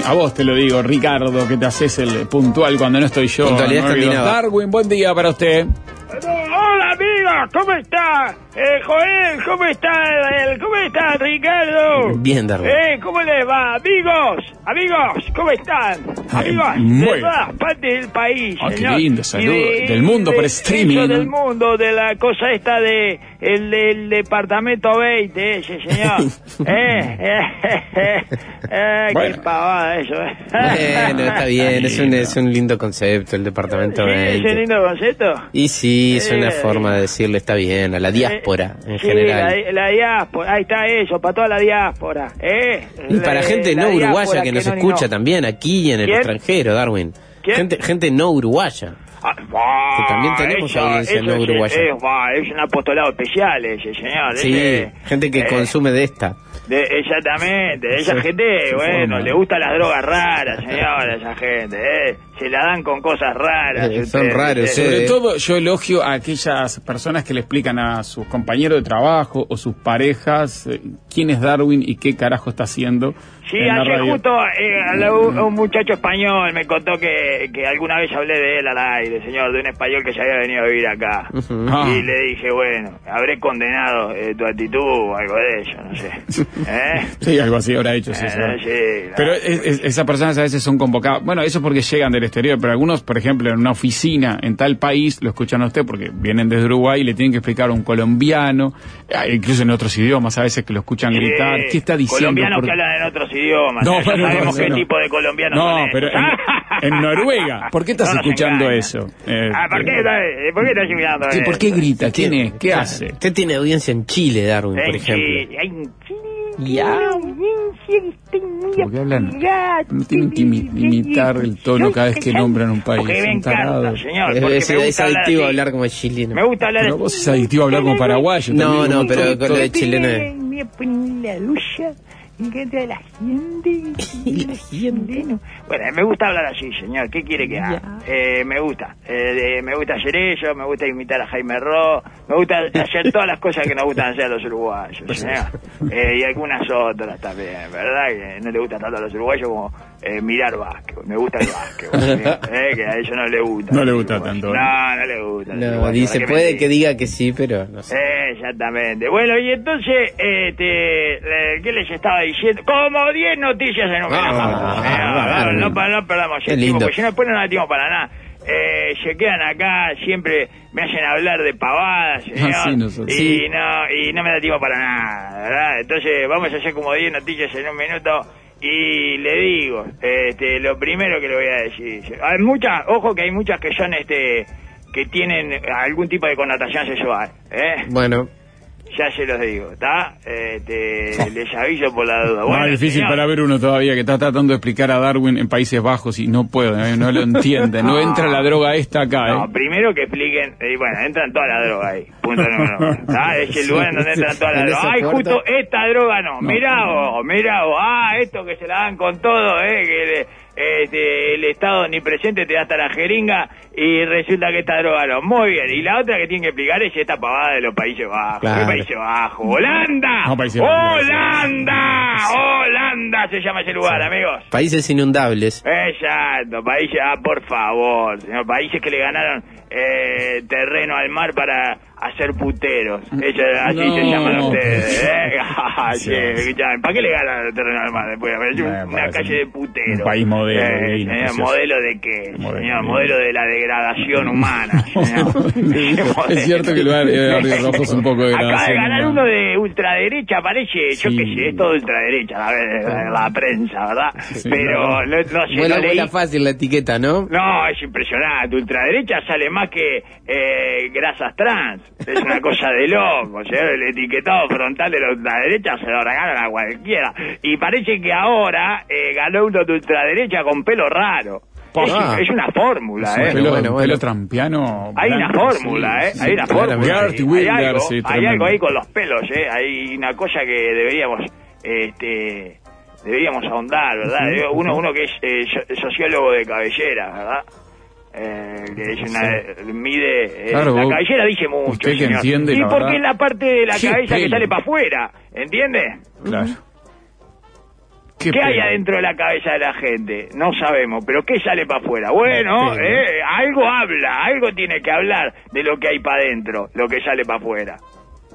Darwin. A vos te lo digo, Ricardo, que te haces el puntual cuando no estoy yo. Puntualidad. Darwin, buen día para usted. Hola amigos, ¿cómo está? Eh, Joel, ¿cómo está? El, ¿Cómo está Ricardo? Bien, Darwin. Eh, ¿cómo les va? Amigos, amigos, ¿cómo están? Amigos muy de bien. todas partes del país, Ah, qué lindo, saludo. Del mundo por streaming, del mundo, de la cosa esta de el del departamento 20, ese señor. eh, eh, eh, eh, Bueno. qué pavada eso. eh. Bueno, está bien, es un, es un lindo concepto el departamento ¿Sí? ¿Es un 20. lindo concepto? Y sí, es una Eh, forma de decirle está bien, a la diáspora en Eh, sí, general. La, la diáspora, ahí está eso, para toda la diáspora. ¿eh? Y para La- gente no diáspora uruguaya que nos no escucha no. también aquí y en el ¿Quién? extranjero, Darwin. ¿Quién? Gente, gente no uruguaya. Ah, bah, Que también tenemos audiencia no es- uruguaya. Es, bah, es un apostolado especial ese, señor. Sí, ese, gente que eh, consume de esta. de- exactamente, esa gente, bueno, forma. le gustan las drogas raras, señora, esa gente, ¿eh? Se la dan con cosas raras. Eh, son ustedes, raros, ustedes. Sobre todo yo elogio a aquellas personas que le explican a sus compañeros de trabajo o sus parejas eh, quién es Darwin y qué carajo está haciendo. Sí, ayer radio. justo eh, a un, un muchacho español me contó que, que alguna vez hablé de él al aire, señor, de un español que se había venido a vivir acá. Ah. Y le dije, bueno, habré condenado eh, tu actitud o algo de ello, no sé. ¿Eh? Sí, algo así habrá dicho, sí, Eh, sí, Pero es- es- esas personas a veces son convocadas. Bueno, eso porque llegan del exterior, pero algunos, por ejemplo, en una oficina en tal país, lo escuchan a usted porque vienen desde Uruguay y le tienen que explicar a un colombiano, eh, incluso en otros idiomas, a veces que lo escuchan gritar. ¿Qué está diciendo? Colombianos Por- que hablan en otros idiomas. No, ¿eh? Ya bueno, sabemos no, qué no. tipo de colombianos No, son pero en- en Noruega, ¿por qué estás No escuchando engaña. eso? Eh, ah, ¿por qué, eh, ¿por qué estás escuchando Sí, ¿Por qué grita? ¿Quién es? ¿Qué hace? Usted tiene audiencia en Chile, Darwin, por ejemplo. Chile, ay, en Chile, Ya. tiene audiencia, estoy muy ¿Por qué hablan? No tienen que imi- imitar el tono cada vez que nombran un país. Porque me encanta, señor. Es, porque adictivo hablar como chileno. Me gusta hablar Pero vos es adictivo hablar como paraguayo. No, no, pero con lo de chileno poner la gente. La gente. Bueno, me gusta hablar así, señor. ¿Qué quiere que haga? Eh, me gusta. Eh, me gusta hacer eso, me gusta imitar a Jaime Ro, me gusta hacer todas las cosas que nos gustan hacer a los uruguayos, señor. Eh, y algunas otras también, ¿verdad? Que no le gusta tanto a los uruguayos como eh, mirar básquet. Me gusta el básquet. Eh, que a ellos no le gusta. No le gusta tanto. No, no le gusta. No, dice, ¿para qué puede que diga que sí, pero no sé. Exactamente. Bueno, y entonces, este, eh, ¿qué les estaba diciendo? Como 10 noticias en un minuto. No, no, no perdamos el tiempo, porque si no después no da tiempo para nada. Eh, se quedan acá, siempre me hacen hablar de pavadas, señor, Ah, sí, nosotros. y, Sí. no, y no me da tiempo para nada, ¿verdad? Entonces vamos a hacer como 10 noticias en un minuto y le digo, este, lo primero que le voy a decir, hay muchas, ojo que hay muchas que son, este, que tienen algún tipo de connotación sexual, ¿eh? Bueno, Ya se los digo, ¿está? Este, les aviso por la duda. No, Bueno, es difícil señor, para ver uno todavía que está tratando de explicar a Darwin en Países Bajos y no puede, ¿eh? no lo entiende. No entra la droga esta acá, No, ¿eh? primero que expliquen, bueno, entran toda la droga ahí, punto número uno. ¿tá? Es el lugar en donde entran toda la En droga. esa Ay, justo esta droga no, No. mirá vos, mirá vos, ah, esto que se la dan con todo, eh, que le- este, el Estado ni presente te da hasta la jeringa y resulta que esta droga no. Muy bien, y la otra que tienen que explicar es esta pavada de los Países Bajos. Claro. ¿Qué Países Bajos? ¡Holanda! No, Países Bajos. ¡Holanda! ¡Holanda se llama ese lugar, amigos! países inundables. Exacto, países, ah, por favor, señor, países que le ganaron eh, terreno al mar para hacer puteros. Eso, así No. se llaman ustedes, ¿eh? Sí. sí, escuchame, ¿Para qué le ganan terreno al mar después? Bueno, una calle de puteros. un país modelo, Eh, divino. ¿Modelo de qué? Modelo, modelo de la degradación humana. es cierto que el barrio, el rojo es un poco de Acaba de ganar uno de ultraderecha, parece, yo Sí. qué sé, es todo ultraderecha, la, la, la prensa, ¿verdad? Sí, Pero no. no, no sé, leí. buena fácil la etiqueta, ¿no? No, es impresionante. Ultraderecha sale más que eh, grasas trans. Es una cosa de loco. El etiquetado frontal de la ultraderecha se lo regalan a cualquiera. Y parece que ahora eh, ganó uno de ultraderecha con pelo raro. Es, Ah. es una fórmula, ¿eh? pelo, bueno, bueno. pelo trampiano. Hay una fórmula, sí, ¿eh? sí, Hay una fórmula. Hay, algo, sí, hay tremendo. algo ahí con los pelos, ¿eh? Hay una cosa que deberíamos, este, deberíamos ahondar, ¿verdad? Uno, uno que es eh, so- sociólogo de cabellera, ¿verdad? Eh, que es una, mide, eh, Claro, la cabellera dice mucho, usted que señor. entiende, Y la porque verdad. es la parte de la cabeza que sale para afuera, ¿entiende? Claro. ¿Qué, hay adentro de la cabeza de la gente? No sabemos, pero ¿qué sale para afuera? Bueno, eh, algo habla, algo tiene que hablar de lo que hay para adentro, lo que sale para afuera.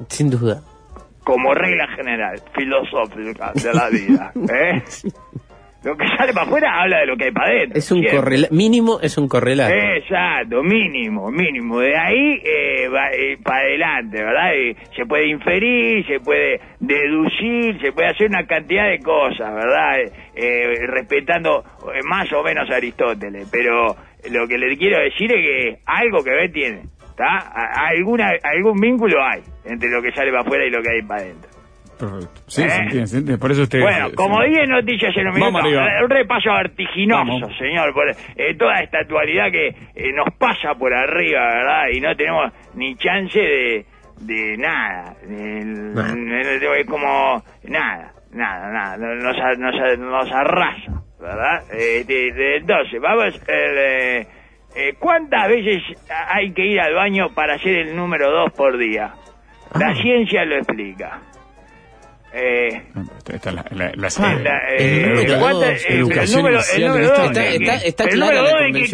Sin duda. Como regla general, filosófica de la vida. ¿eh? Lo que sale para afuera habla de lo que hay para adentro. Es un correlato. Mínimo es un correlato. Exacto, mínimo, mínimo. De ahí eh, para adelante, ¿verdad? Y se puede inferir, se puede deducir, se puede hacer una cantidad de cosas, ¿verdad? Eh, eh, respetando eh, más o menos a Aristóteles. Pero lo que le quiero decir es que algo que ver tiene, ¿está? Alguna, algún vínculo hay entre lo que sale para afuera y lo que hay para adentro. Perfecto. Sí, ¿Eh? se entiende, se entiende. Por eso usted. Bueno, como se- 10 noticias en un minuto, un repaso vertiginoso, Vamos. señor, por eh, toda esta actualidad que eh, nos pasa por arriba, ¿verdad? Y no tenemos ni chance de, de nada. El- el- Es como nada, nada, nada. Nos, nos, nos arrasa, ¿verdad? Eh, de- de- entonces, vamos. eh, eh, ¿Cuántas veces hay que ir al baño para hacer el número 2 por día? La Ah. ciencia lo explica. Eh, Esta- esta es la, la- la- Ah, la- el eh, número ¿cuánto- dos, el- el educación el número en dos esta- de está- qué- está- está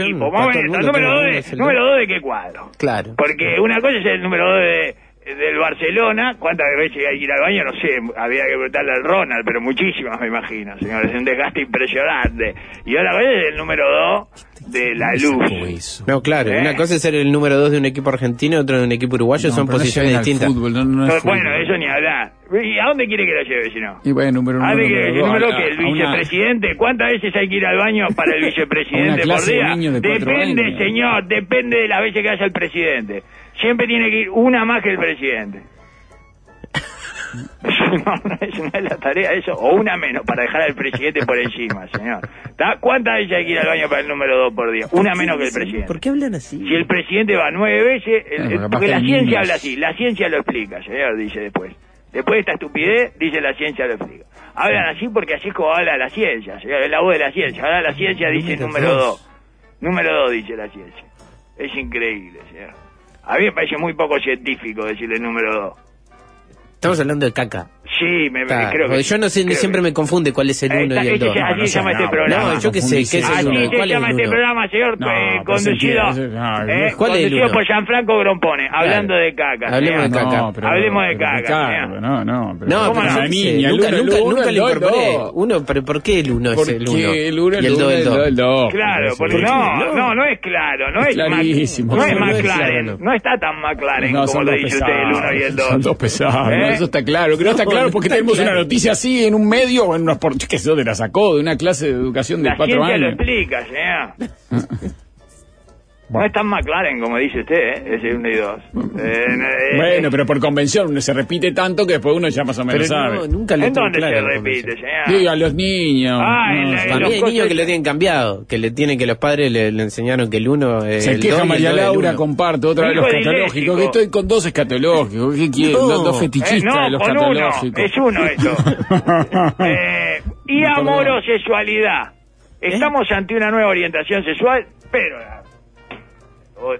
equipo, el momento, mundo el número que dos uno de, número de qué cuadro. Claro. Porque una cosa es el número 2 de, del Barcelona, cuántas veces hay que ir al baño, no sé, había que preguntarle al Ronald, pero muchísimas me imagino, señores, es un desgaste impresionante. Y otra cosa es el número 2 de la luz. No, claro. ¿Eh? Una cosa es ser el número dos de un equipo argentino, otro de un equipo uruguayo, No, son posiciones distintas. fútbol, no, no es Entonces, bueno, eso ni hablar. ¿Y a dónde quiere que lo lleve, si no? Y bueno, número ¿A dónde quiere que número que el una- vicepresidente? ¿Cuántas veces hay que ir al baño para el vicepresidente por de día? niños de cuatro Depende, años. señor, depende de las veces que haya el presidente. Siempre tiene que ir una más que el presidente. No, no es, no es la tarea eso, o una menos para dejar al presidente por encima, señor. ¿Está? ¿Cuántas veces hay que ir al baño para el número dos por día? Una menos que el presidente. ¿Por qué hablan así? Si el presidente va nueve veces, el- el- porque que la ciencia habla así, la ciencia lo explica, señor, dice después. Después de esta estupidez, dice la ciencia lo explica. Hablan así porque así es como habla la ciencia, señor, es la voz de la ciencia. Ahora la ciencia dice Número número dos. dos. Número dos dice la ciencia. Es increíble, señor. A mí me parece muy poco científico decirle número dos. Estamos hablando de caca. Sí, me, me- Está, creo que yo no sé, creo siempre que- me confunde cuál es el Ahí 1 está, y el ese 2. se- así no se llama este no, programa. No, yo qué sé, ¿qué es el Así uno? se ¿Cuál es llama el este programa, señor, No, eh, conducido, eh, ¿cuál es el conducido uno? por Gianfranco Grompone, hablando de caca. Hablemos de caca. No, pero- Hablemos de caca, Ricardo, no, no. Pero No, ¿Cómo pero no? la niña, nunca, uno, el nunca, uno, nunca dos, el incorporé. Uno, pero ¿por qué el 1 es el 1? Porque el uno, y el uno, 2 el 2. el dos. Claro, porque no, no? no, no es claro, no es, Clarísimo. No es No, no es McLaren, claro, no. no. está tan McLaren No, como lo dice usted el 1 y el 2. Son dos pesados, no, eso está claro. Que no está No, claro porque tenemos claro. una noticia así en un medio o en una por ¿qué sé dónde la sacó? De una clase de educación de La cuatro lo años. explica, señor. No es tan McLaren como dice usted, ¿eh? ese 1 y 2. Bueno, pero por convención se repite tanto que después uno ya más o menos Pero sabe. no, nunca lo ¿En dónde claro se repite, señor? Digo, a los niños. Ah, no, la- mí hay cosas- niños que lo tienen cambiado, que le tienen que los padres le, le enseñaron que el 1 es Se el queja dos María dos es el Laura, uno. comparto otra vez los escatológicos. Que estoy con dos escatológicos. ¿Qué quieren? No. Dos, dos Eh, fetichistas no, de los uno, escatológicos. es uno eso. Eh, y Perdón. amorosexualidad. Estamos ante una nueva orientación sexual, pero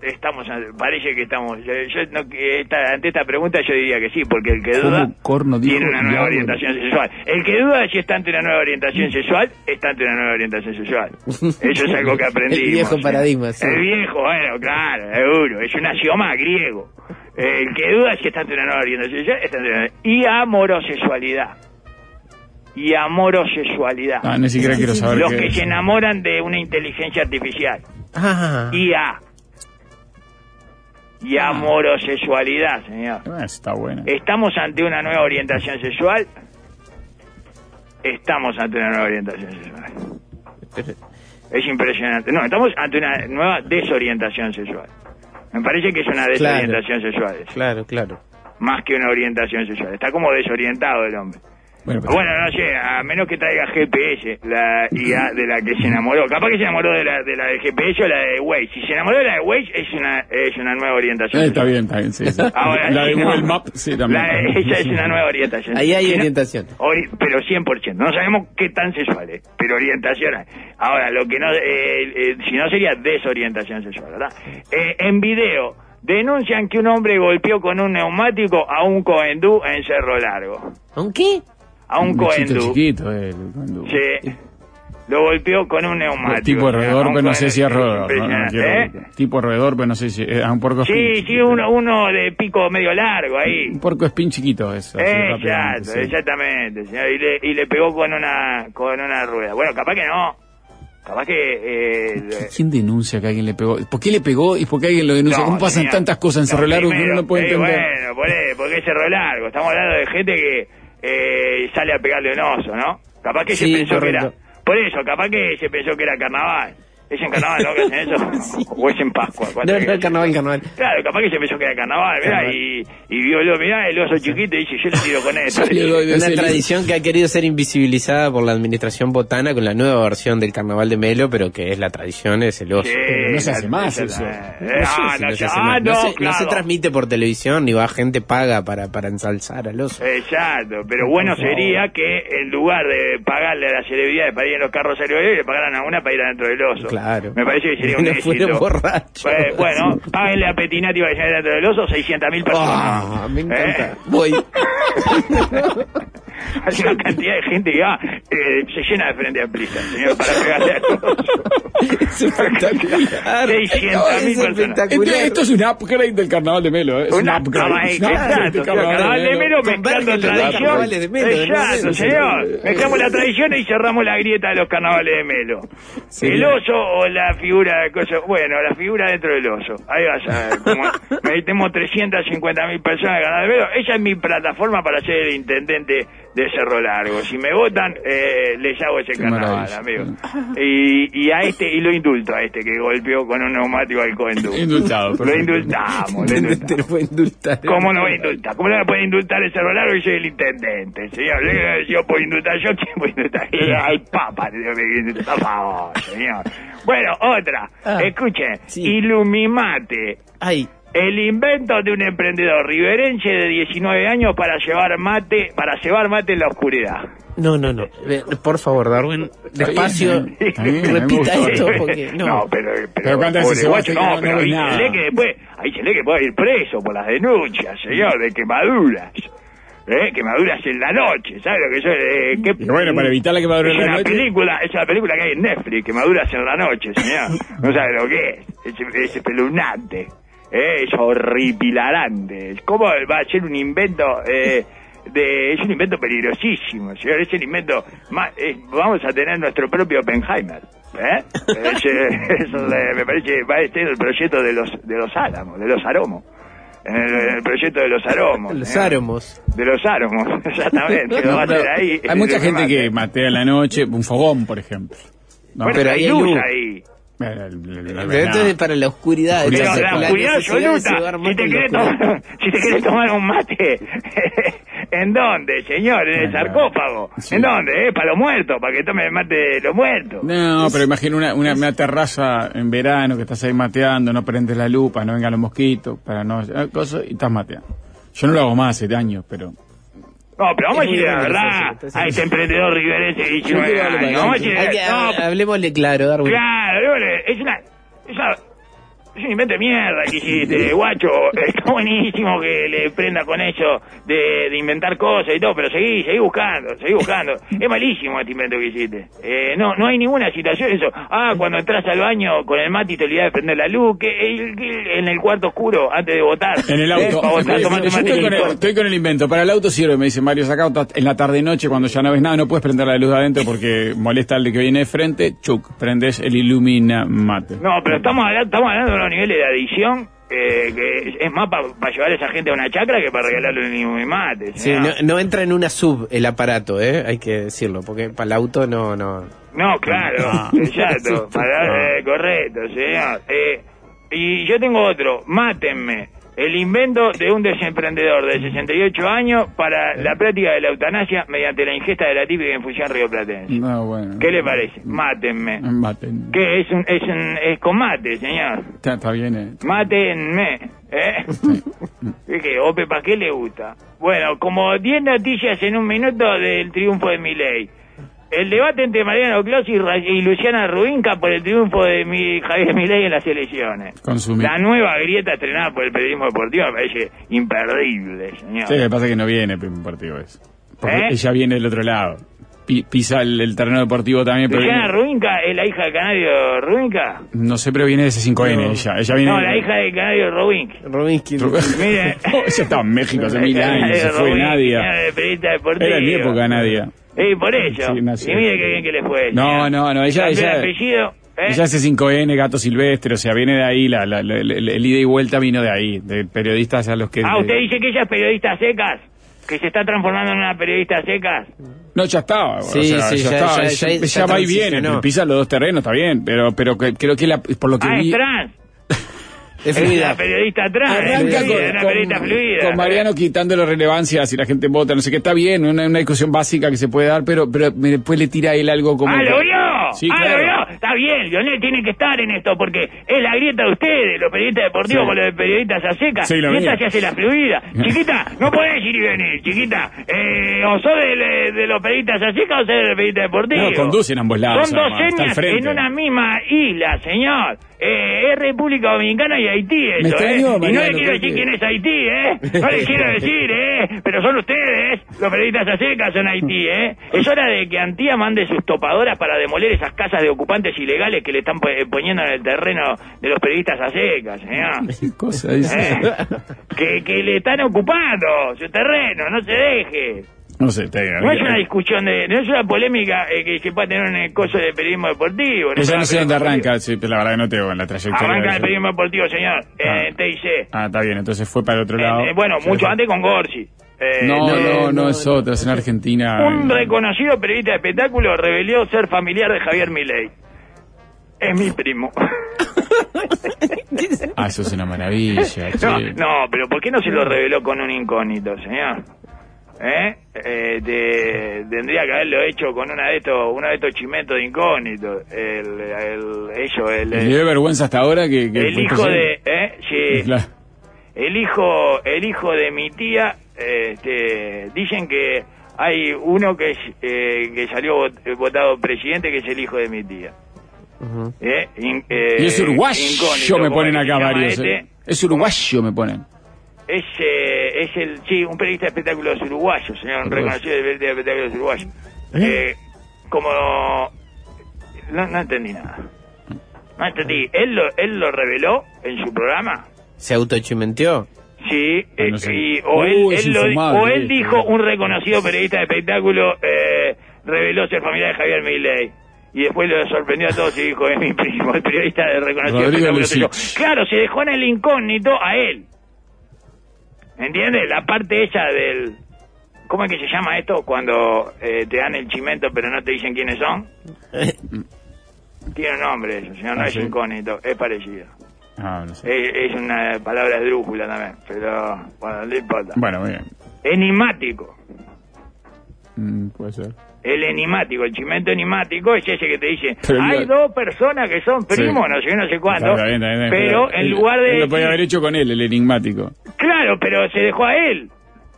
estamos parece que estamos yo, yo no, que esta- ante esta pregunta yo diría que sí porque el que ¿Cómo duda corno tiene una nueva orientación sexual. El que duda si está ante una nueva orientación sexual está ante una nueva orientación sexual. Eso es algo que aprendimos El viejo paradigma, sí. el viejo bueno claro seguro es un axioma griego. El que duda si está ante una nueva orientación sexual está ante una y amorosexualidad. Y amorosexualidad. Ah, ni siquiera quiero saber los que es. se enamoran de una inteligencia artificial. Ah, IA. Y amorosexualidad, señor. Ah, está bueno. ¿Estamos ante una nueva orientación sexual? Estamos ante una nueva orientación sexual. Es impresionante. No, estamos ante una nueva desorientación sexual. Me parece que es una desorientación sexual. eso. Claro, claro. Más que una orientación sexual. Está como desorientado el hombre. Bueno, pero- Bueno, no sé, a menos que traiga GPS, la IA de la que se enamoró. Capaz que se enamoró de la de la de GPS o la de Waze. Si se enamoró de la de Waze, es una, es una nueva orientación. Eh, está bien, está bien, sí, sí. Ahora, la de no. Google Maps, sí, también. La esa es una nueva orientación. Ahí hay Si no- orientación. ori- pero 100%. No sabemos qué tan sexual es, pero orientación hay. Ahora, lo que no, eh, eh, si no sería desorientación sexual, ¿verdad? Eh, en video, denuncian que un hombre golpeó con un neumático a un coendú en Cerro Largo. ¿Aunque? A un bichito coendú. chiquito, eh, el. Sí. Lo golpeó con un neumático. Tipo roedor, un pero no sé si es roedor. ¿eh? Tipo roedor, pero no sé si es un puerco Sí, sí, uno, uno de pico medio largo ahí. Un puerco espín chiquito, eso. Exacto, sí. exactamente, señor. Y le, y le pegó con una con una rueda. Bueno, capaz que no. Capaz que... Eh, ¿Quién denuncia que alguien le pegó? ¿Por qué le pegó y por qué alguien lo denuncia? No, ¿Cómo pasan señor. tantas cosas en Cerro Largo que uno primero, no puede eh, entender? bueno, por porque es Cerro Largo. Estamos hablando de gente que eh, sale a pegarle un oso, ¿no? Capaz que Sí, se pensó correcto. que era... Por eso, capaz que se pensó que era carnaval. ¿Es en carnaval, no, que hacen eso? ¿O es en Pascua? No, ¿Cuánto no, carnaval, carnaval. Claro, capaz que se pensó que era carnaval. Carnaval. Y, y vio, el- mirá el oso chiquito y dice, yo le tiro con esto. Una tradición que ha querido ser invisibilizada por la administración botana con la nueva versión del carnaval de Melo, pero que es la tradición, es el oso. Sí, no se hace más eso. No ah, no se transmite por televisión, ni va gente paga para, para ensalzar al oso. Exacto, pero bueno sería que en lugar de pagarle a las celebridades para ir en los carros celebridades, le pagaran a una para ir adentro del oso. Claro. Me parece que sería un éxito. borrachos. Pues, bueno, páguenle a Petinati para ir adentro del oso 600 mil personas. Ah, me encanta. ¿Eh? Voy. Hay una cantidad de gente que va, eh, se llena de frente amplista, señor, para pegarle al oso. Es espectacular. 600 mil Es personas. espectacular. Este- esto es un upgrade del carnaval de Melo. ¿eh? Es un upgrade. exacto, carnaval de Melo mezclando tradición. de de Exacto, señor. Mezclamos la tradición y cerramos la grieta de los carnavales de Melo. Sí. El oso o la figura de cosa. Bueno, la figura dentro del oso. Ahí vas a ver. Como metemos 350 mil personas en Carnaval de Melo. Esa es mi plataforma para ser el intendente de Cerro Largo. Si me votan, eh, les hago ese Qué carnaval, amigo. Y, y a este, y lo indulto a este que golpeó con un neumático al coendú. Indultado, Lo indultamos, lo indultamos. Te lo puedo indultar. ¿Cómo no voy a indultar? ¿Cómo no me puede indultar el Cerro Largo y soy el intendente? Señor, Le- yo puedo indultar, yo quién puedo indultar. Al Papa, que indultar, por favor, señor. Bueno, otra. Ah, Escuchen, sí. Ilumimate. Ay, El invento de un emprendedor riverense de 19 años para llevar mate, para llevar mate en la oscuridad. no, no, no. Ve, Por favor, Darwin, despacio. Me Repita gustó. esto porque no. pero, pero, Pero veces se guacho, va a no, que pero no ahí se lee que después, ahí se lee que puede ir preso por las denuncias, señor, de quemaduras. ¿Eh? Quemaduras en la noche, ¿sabes lo que yo? Eh, qué- Y bueno, para evitar la quemadura en la noche- película, es una película que hay en Netflix, quemaduras en la noche, señor. No sabe lo que es, es, es espeluznante, ¿eh? es horripilarante. ¿Cómo va a ser un invento? Eh, de, es un invento peligrosísimo, señor. Es el invento más. eh, vamos a tener nuestro propio Oppenheimer. ¿eh? Me parece va a ser el proyecto de los de los álamos, de los aromos. En el, el proyecto de los aromos. Los áromos. De los áromos, exactamente. va a ahí. hay mucha gente que matea en la noche, un fogón, por ejemplo. No, Bueno, pero hay luz. ahí. Eh, la- la- Pero esto la- es para la oscuridad. Pero entonces, la oscuridad absoluta. Si te, querés tomar, si te querés tomar un mate, ¿en dónde, señor? En el sarcófago. Sí. ¿En dónde? ¿Eh? Para los muertos, para que tome el mate de los muertos. No, pero imagina una, una, una terraza en verano que estás ahí mateando, no prendes la lupa, no vengan los mosquitos, para no... eh, cosas, y estás mateando. Yo no lo hago más hace años, pero... No, pero vamos a decir la verdad a este emprendedor riverense de 19 quiero hablar años. Vamos a decir, Hablemosle claro, Darwin. Claro, dígale, es una, es una- es un invento de mierda que hiciste, guacho. Está buenísimo que le prenda con eso de, de inventar cosas y todo, pero seguí, seguí buscando, seguí buscando. Es malísimo este invento que hiciste. Eh, no, no hay ninguna situación eso. Ah, cuando entras al baño con el mate y te olvidás de prender la luz, que, en el cuarto oscuro antes de votar. En el Eh, auto. para votar, Yo tomate un estoy, con el, estoy con el invento. Para el auto sirve, me dice Mario Sacauta. En la tarde-noche, cuando ya no ves nada, no puedes prender la luz de adentro porque molesta al de que viene de frente. Chuc, prendes el Illumina Mate. No, pero estamos hablando, estamos hablando de unos niveles de adicción eh, que es más para llevar a esa gente a una chacra que para regalarle un mate. Sí, no, no entra en una sub el aparato, ¿eh? Hay que decirlo, porque para el auto no, no. No, claro, exacto, para, eh, correcto, señor. Eh, y yo tengo otro, mátenme. El invento de un desemprendedor de 68 años para la práctica de la eutanasia mediante la ingesta de la típica infusión rioplatense. No, bueno. ¿Qué le parece? Mátenme. Maten. ¿Qué? Es, un, es, un, es con mate, señor. Está, está bien, eh. Mátenme. ¿Eh? ¿Y qué? ¿Ope para qué le gusta? Bueno, como 10 noticias en un minuto del triunfo de Milei. El debate entre Mariano Clos y, Luciana Rubinca por el triunfo de mi, Javier Milei en las elecciones. Consumir. La nueva grieta estrenada por el periodismo deportivo me parece imperdible, señor. Sí, lo que pasa es que no viene un partido eso. Porque ¿Eh? ella viene del otro lado. Pi- pisa el, el terreno deportivo también, pero Luciana viene- Rubinca es la hija del canario Rubinca. no sé, pero viene de ese 5N ella. Ella viene No, la hija del canario Rubinca. Robinsky. Mire. Oh, ella estaba en México hace mil años, se fue Nadia. era periodista deportivo. Era en mi época Nadia. Y por eso. Sí, nació. y mire qué bien que le fue. No, no, no, ella- ella- apellido. ¿eh? Ella hace 5N, Gato Silvestre, o sea, viene de ahí, la, la- la- el, el ida y vuelta vino de ahí, de periodistas a los que... Ah, usted dice que ella es periodista secas. Que se está transformando en una periodista secas. No, ya estaba. Sí, o sea, sí, ya, ya- estaba. ya- va y viene, pisa los dos terrenos, está bien, pero pero que- creo que la, por lo que Ah, vi... es trans. Es una periodista trans. Arranca es con, una con- periodista fluida. con Mariano quitándole relevancia si la gente vota, no sé qué, está bien, una, una discusión básica que se puede dar, pero, pero me- después le tira a él algo como... ¡Ah, lo vio! Sí, ¡Ah, claro. lo vio! Está bien, Lionel tiene que estar en esto porque es la grieta de ustedes, los periodistas deportivos Sí. con los de periodistas a secas. Sí, y esta se hace la fluida. Chiquita, no podés ir y venir, chiquita. Eh, o sos de, de los periodistas a secas o sos de los periodistas deportivos. No, conducen ambos lados, Son dos frente. en una misma isla, señor. Eh, es República Dominicana y Haití Me eso, ¿eh? y no le quiero decir que- quién es Haití, ¿eh? No le quiero decir, ¿eh? Pero son ustedes, los periodistas a secas son Haití, ¿eh? Es hora de que Antía mande sus topadoras para demoler esas casas de ocupantes ilegales que le están po- poniendo en el terreno de los periodistas a secas, señor. ¿Qué cosa? ¿Eh? Que, que le están ocupando su terreno, no se deje. No sé, te digo. No es una discusión de, no es una polémica eh, que se pueda tener en el coso de periodismo deportivo. Ella no sé dónde arranca, sí, pero la verdad que no tengo en la trayectoria. Arranca de el periodismo deportivo, señor, Ah. en TIC. Ah, está bien, entonces fue para el otro Eh, lado. eh, bueno, mucho antes con Gorsi. Eh, No, eh, no, no, es otra, es en Argentina. Un reconocido periodista de espectáculo reveló ser familiar de Javier Milei. Es mi primo. Ah, eso es una maravilla. no, che. no, pero ¿por qué no se lo reveló con un incógnito, señor? ¿Eh? Eh, te- tendría que haberlo hecho con una de estos, uno de estos chimentos de incógnito. El, el, el, ¿Le dio vergüenza hasta ahora que, que el hijo de, ¿eh? Sí. Claro. El hijo, el hijo de mi tía, este, dicen que hay uno que, es, eh, que salió vot- votado presidente que es el hijo de mi tía. ¿Eh? In- eh, Y es uruguayo, me ponen acá varios. este. eh. Es uruguayo, me ponen. Es, eh, es el, sí, un periodista de espectáculos uruguayo, señor, reconocido periodista de espectáculos uruguayo. Eh, como, no, no entendí nada. No entendí. Él lo, él lo reveló en su programa. ¿Se autochimenteó? Sí, Ah, no eh, sé. y- o, Uh, él, él lo- o él dijo, eh. un reconocido periodista de espectáculo eh, reveló ser familiar de Javier Milei. Y después lo sorprendió a todos y dijo, es mi primo, el periodista de reconocido espectáculo. soy yo". Lucich. Claro, se dejó en el incógnito a él. ¿Entiendes? La parte esa del... ¿Cómo es que se llama esto cuando eh, te dan el chimento pero no te dicen quiénes son? Tiene un nombre eso, señor, no Ah, es sí. incógnito, es parecido. Ah, no sé. Es, es una palabra esdrújula también, pero bueno, no importa. Bueno, muy bien. Enigmático. Mm, puede ser. El enigmático, el chimento enigmático es ese que te dice, Pero hay dos personas que son primos, Sí. no sé no sé cuándo, Está bien, está bien, está bien, pero en lugar de... él lo podía haber hecho con él, el enigmático. Claro, pero se dejó a él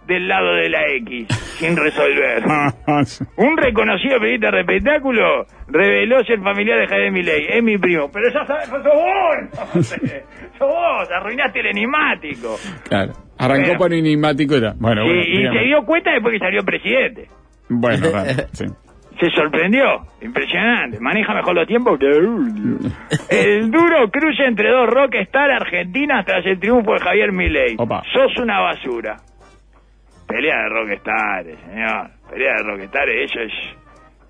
del lado de la X, sin resolver. Un reconocido periodista de espectáculo reveló ser familiar de Javier Milei. Es mi primo. Pero ya sabes, sos vos. sos vos, arruinaste el enigmático. claro. Arrancó Bueno. para un enigmático y era. Bueno, Sí, bueno. y dígame. se dio cuenta después que salió presidente. Bueno, raro, sí. Se sorprendió. Impresionante. Maneja mejor los tiempos que... El duro cruce entre dos rockstar argentinas tras el triunfo de Javier Milei. Opa. Sos una basura. Pelea de rockstars, señor. Pelea de rockstars, eso es...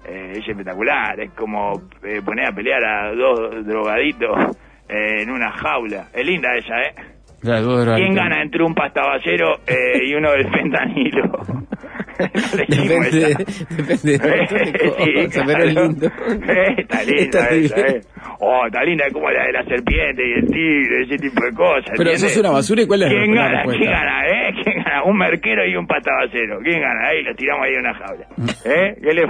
eh, es espectacular. Es como eh, poner a pelear a dos drogaditos eh, en una jaula. Es linda esa, ¿eh? ¿Quién gana entre un pastabacero eh, y uno del fentanilo? Depende, esa. depende de cosas, pero es lindo. Eh, Está linda Está esa, eh. oh, está linda como la de la serpiente y el tigre, ese tipo de cosas. Pero eso es una basura y cuál es ¿Quién la gana? respuesta? ¿Quién gana? ¿Eh? ¿Quién gana? Un merquero y un patabacero. ¿Quién gana? Ahí lo tiramos ahí en una jaula. Mm. ¿Eh? ¿Qué le...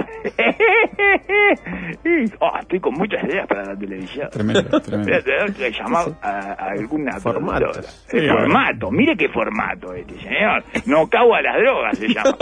oh, estoy con muchas ideas para la televisión. Tremendo, tremendo. Voy a tener que llamar a, a alguna. Sí, ver. formato, mire qué formato este, señor. No cago a las drogas se llama.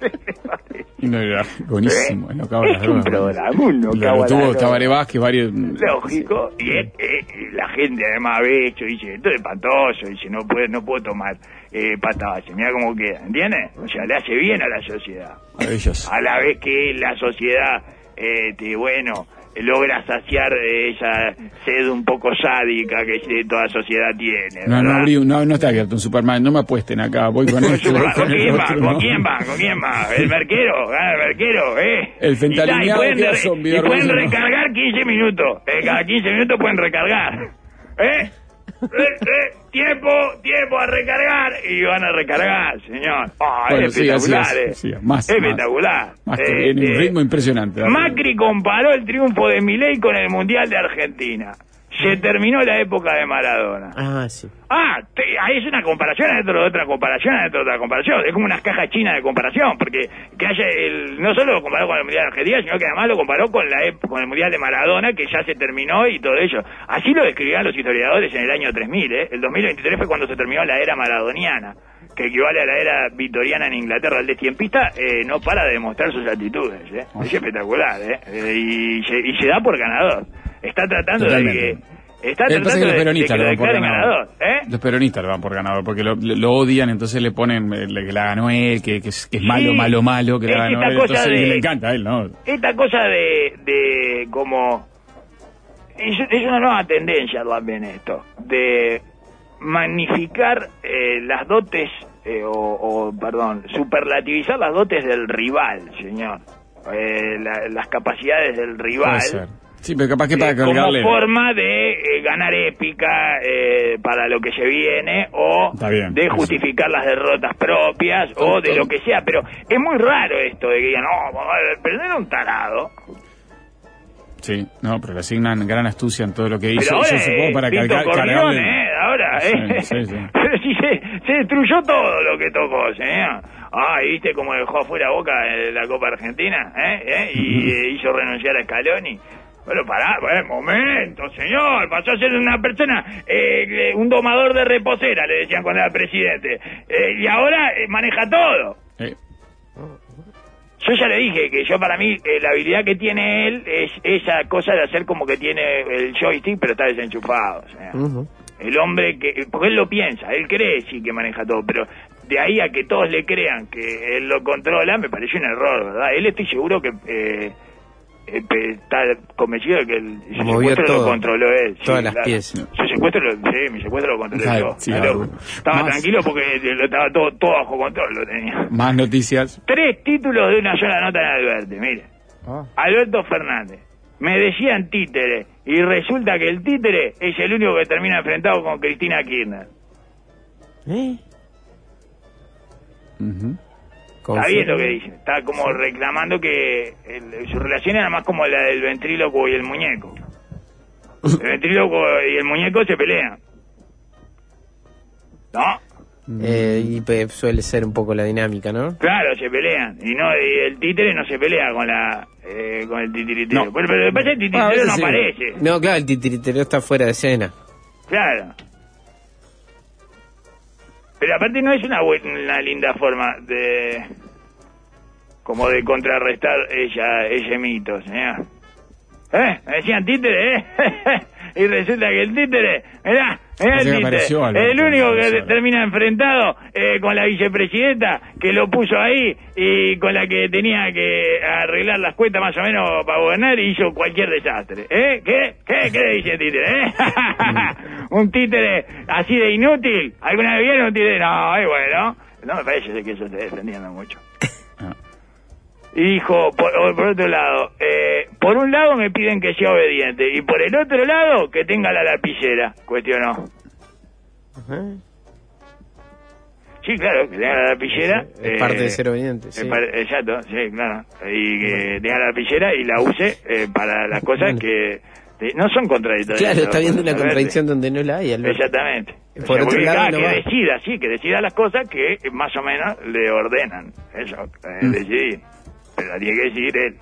No, era buenísimo, no acabo Es las un programa, un no Lo- a tuvo Tabaré. Vázquez, varios... Lógico, y es- es- la gente además ve y dice, esto es espantoso, dice, no puedo, no puedo tomar eh, pasta base, mira cómo queda, ¿entiendes? O sea, le hace bien a la sociedad. Maravilloso. A la vez que la sociedad, eh, te- bueno, logra saciar esa sed un poco sádica que toda sociedad tiene. No, no, ¿verdad? un- no, no está abierto un Superman, no me apuesten acá, voy con este, voy ¿Con el quién va? otro, ¿Con no. quién va? ¿Con quién va? ¿El merquero? ¿Gana el merquero? ¿Eh? El ta, y pueden, zombie, y pueden ¿no? recargar 15 minutos. Eh, cada 15 minutos pueden recargar. ¿Eh? Eh, eh, tiempo, tiempo a recargar. Y van a recargar, señor. Bueno, es sí, así espectacular. eh. sí, más, espectacular. Más que Eh, un ritmo impresionante. Macri comparó el triunfo de Milei con el Mundial de Argentina. Se terminó la época de Maradona. Ah, sí. Ah, te- ahí es una comparación dentro de otra comparación dentro de otra comparación. Es como unas cajas chinas de comparación, porque que haya el, no solo lo comparó con el Mundial de Argentina, sino que además lo comparó con la con el Mundial de Maradona, que ya se terminó y todo ello. Así lo describían los historiadores en el año 3000, ¿eh? El 2023 fue cuando se terminó la era maradoniana, que equivale a la era victoriana en Inglaterra. El destiempista eh, no para de demostrar sus actitudes, ¿eh? Es espectacular, ¿eh? Eh, y, se, y se da por ganador. Está tratando Totalmente. de que... Está Eh, tratando que los de, de que peronistas lo lo dan por ganador. ¿eh? Los peronistas lo dan por ganador porque lo, lo odian, entonces le ponen eh, le- que la ganó él, que, que es, que es malo, Sí. malo, malo, que la Es ganó esta él. Entonces de- le encanta a él, ¿no? esta cosa de, de como es, es una nueva tendencia también esto de magnificar eh, las dotes eh, o, o, perdón superlativizar las dotes del rival señor Eh, la- las capacidades del rival Puede ser. Sí, pero capaz que para eh, como cargarle. forma de eh, ganar épica eh, para lo que se viene o bien, de eso. justificar las derrotas propias o de lo que sea, pero es muy raro esto de que digan, no, pero era un tarado. Sí, no, pero le asignan gran astucia en todo lo que hizo. Pero ahora Yo supongo para cargar, Corleone, cargarle. Ahora, ¿eh? Sí, sí, sí. Pero sí se, se destruyó todo lo que tocó, señor. Ah, ¿y viste cómo dejó afuera Boca la Copa Argentina? ¿Eh? ¿Eh? Y hizo renunciar a Scaloni. Bueno, pará, bueno, momento, señor. Pasó a ser una persona, eh, un domador de reposera, le decían cuando era presidente. Eh, y ahora eh, maneja todo. Eh, Yo ya le dije que yo para mí eh, la habilidad que tiene él es esa cosa de hacer como que tiene el joystick pero está desenchufado. o sea. El hombre que... Porque él lo piensa, él cree sí que maneja todo, pero de ahí a que todos le crean que él lo controla me parece un error, ¿verdad? Él estoy seguro que... Eh, está convencido de que el secuestro todo, lo controló él. todas las piezas. Su secuestro lo, sí, mi secuestro lo controlé Claro, yo. sí, Claro. algo. Estaba Más. tranquilo porque lo estaba todo, todo bajo control, lo tenía. más noticias. Tres títulos de una sola nota en Alberti, mire. Alberto Fernández. Me decían títere. Y resulta que el títere es el único que termina enfrentado con Cristina Kirchner. ¿Eh? Ujú. Está bien lo que dice. Está como reclamando que el- su relación era más como la del ventríloco y el muñeco. El ventríloco y el muñeco se pelean. ¿No? Eh, y pues, suele ser un poco la dinámica, ¿no? Claro, se pelean. Y no y el títere no se pelea con la eh, con el titiritero. No. Pero, pero que el Ah, titiritero no sí. aparece. No, claro, el titiritero está fuera de escena. Claro. Pero aparte no es una, una linda forma de... como de contrarrestar ella, ese mito, señor. ¿Eh? Me decían títere, ¿eh? y resulta que el títere, mirá, mirá el títere. Alberto, el único que termina enfrentado eh, con la vicepresidenta que lo puso ahí y con la que tenía que arreglar las cuentas más o menos para gobernar y hizo cualquier desastre. ¿Eh? ¿Qué? ¿Qué? ¿Qué le dice el títere? ¿Eh? un títere así de inútil. ¿Alguna vez vieron un títere? No, es bueno. No me parece que eso esté defendiendo mucho. Y dijo, por, o por otro lado, eh, por un lado me piden que sea obediente y por el otro lado que tenga la lapicera, cuestionó. Ajá. Sí, claro, que tenga la lapicera. Es eh, parte de ser obediente, es sí. par- exacto, sí, claro. Y que tenga la lapicera y la use eh, para las cosas que De- no son contradictorios. Claro, está viendo una contradicción donde no la hay, Alberto. Exactamente. Por O sea, otro lado, no que va. decida, sí, que decida las cosas que más o menos le ordenan. Eso, eh, Mm. decidir. Pero la tiene que decidir él.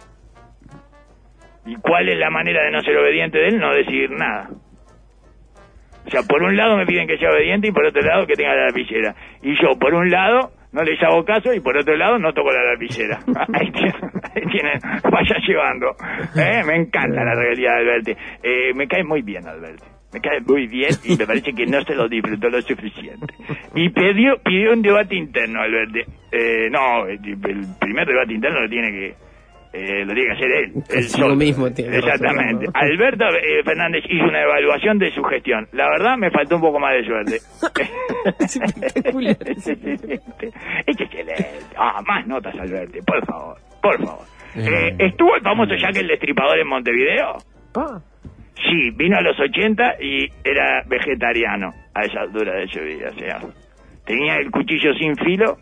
¿Y cuál es la manera de no ser obediente de él? No decidir nada. O sea, por un lado me piden que sea obediente y por otro lado que tenga la lapicera. Y yo, por un lado, no les hago caso y por otro lado no toco la lapicera. Ahí tienen, ahí tienen, vaya llevando. ¿Eh? Me encanta la rebeldía de Alberti. Eh, me cae muy bien Alberti. Me cae muy bien y me parece que no se lo disfrutó lo suficiente. Y pidió, pidió un debate interno Alberti. Eh, no, el el primer debate interno lo tiene que... eh, lo tiene que hacer él. él solo. mismo tiene Exactamente. Alberto eh, Fernández hizo una evaluación de su gestión. La verdad me faltó un poco más de suerte. Es espectacular. es excelente. Ah, más notas, Alberto, por favor, por favor. Eh, ¿Estuvo el famoso Jack el Destripador en Montevideo? Pa. Sí, vino a los 80 y era vegetariano a esa altura de su vida, o sea. Tenía el cuchillo sin filo,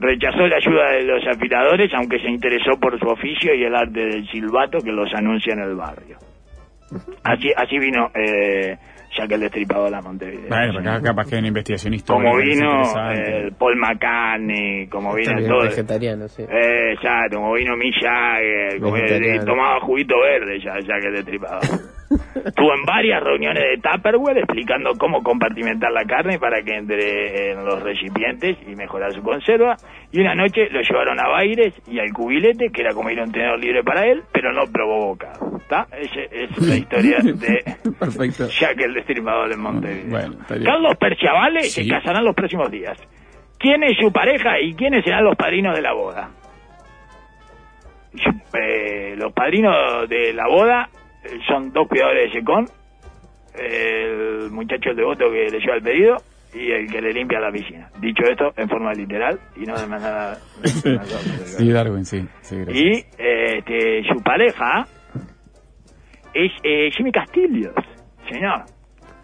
rechazó la ayuda de los afiladores, aunque se interesó por su oficio y el arte del silbato que los anuncia en el barrio. Así, así vino eh, Jack el Destripador a Montevideo. Bueno, acá capaz que hay una investigación histórica. como vino eh, Paul McCartney, como vino También todo. vegetariano, sí. Eh, exacto, como vino Mick Jagger, como eh, tomaba juguito verde ya, ya que el destripador. Estuvo en varias reuniones de Tupperware explicando cómo compartimentar la carne para que entre en los recipientes y mejorar su conserva. Y una noche lo llevaron a Baires y al cubilete, que era como ir a un tenedor libre para él, pero no probó bocado. ¿Está? Esa es la historia de Perfecto. Jack el Destripador de Montevideo. Bueno. Carlos Perciavale Sí. se casarán los próximos días. ¿Quién es su pareja y quiénes serán los padrinos de la boda? Eh, los padrinos de la boda eh, son dos cuidadores de secón, el muchacho devoto que le lleva el pedido y el que le limpia la piscina. Dicho esto en forma literal y no de manera... Sí, Darwin, sí. Y este, su pareja es eh, Jimmy Castillos, señor.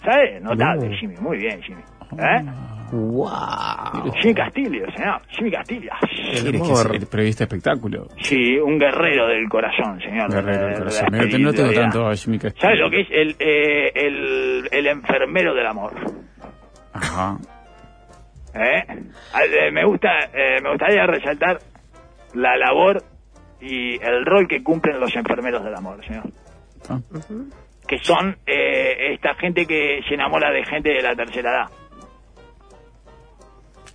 ¿Sabe? Notable, No. Jimmy. Muy bien, Jimmy. ¿Eh? ¡Wow! Jimmy Castillo, señor. Jimmy Castillo. ¿Quiere que amor. es el periodista de espectáculo? Sí, un guerrero del corazón, señor. Guerrero De- del de corazón. Mira, No tengo tanto a Jimmy Castillo. ¿Sabe lo que es el, eh, el, el enfermero del amor? Ajá. ¿Eh? Al- eh, me gusta eh, me gustaría resaltar la labor y el rol que cumplen los enfermeros del amor, señor. Ah. Que son eh, esta gente que se enamora de gente de la tercera edad.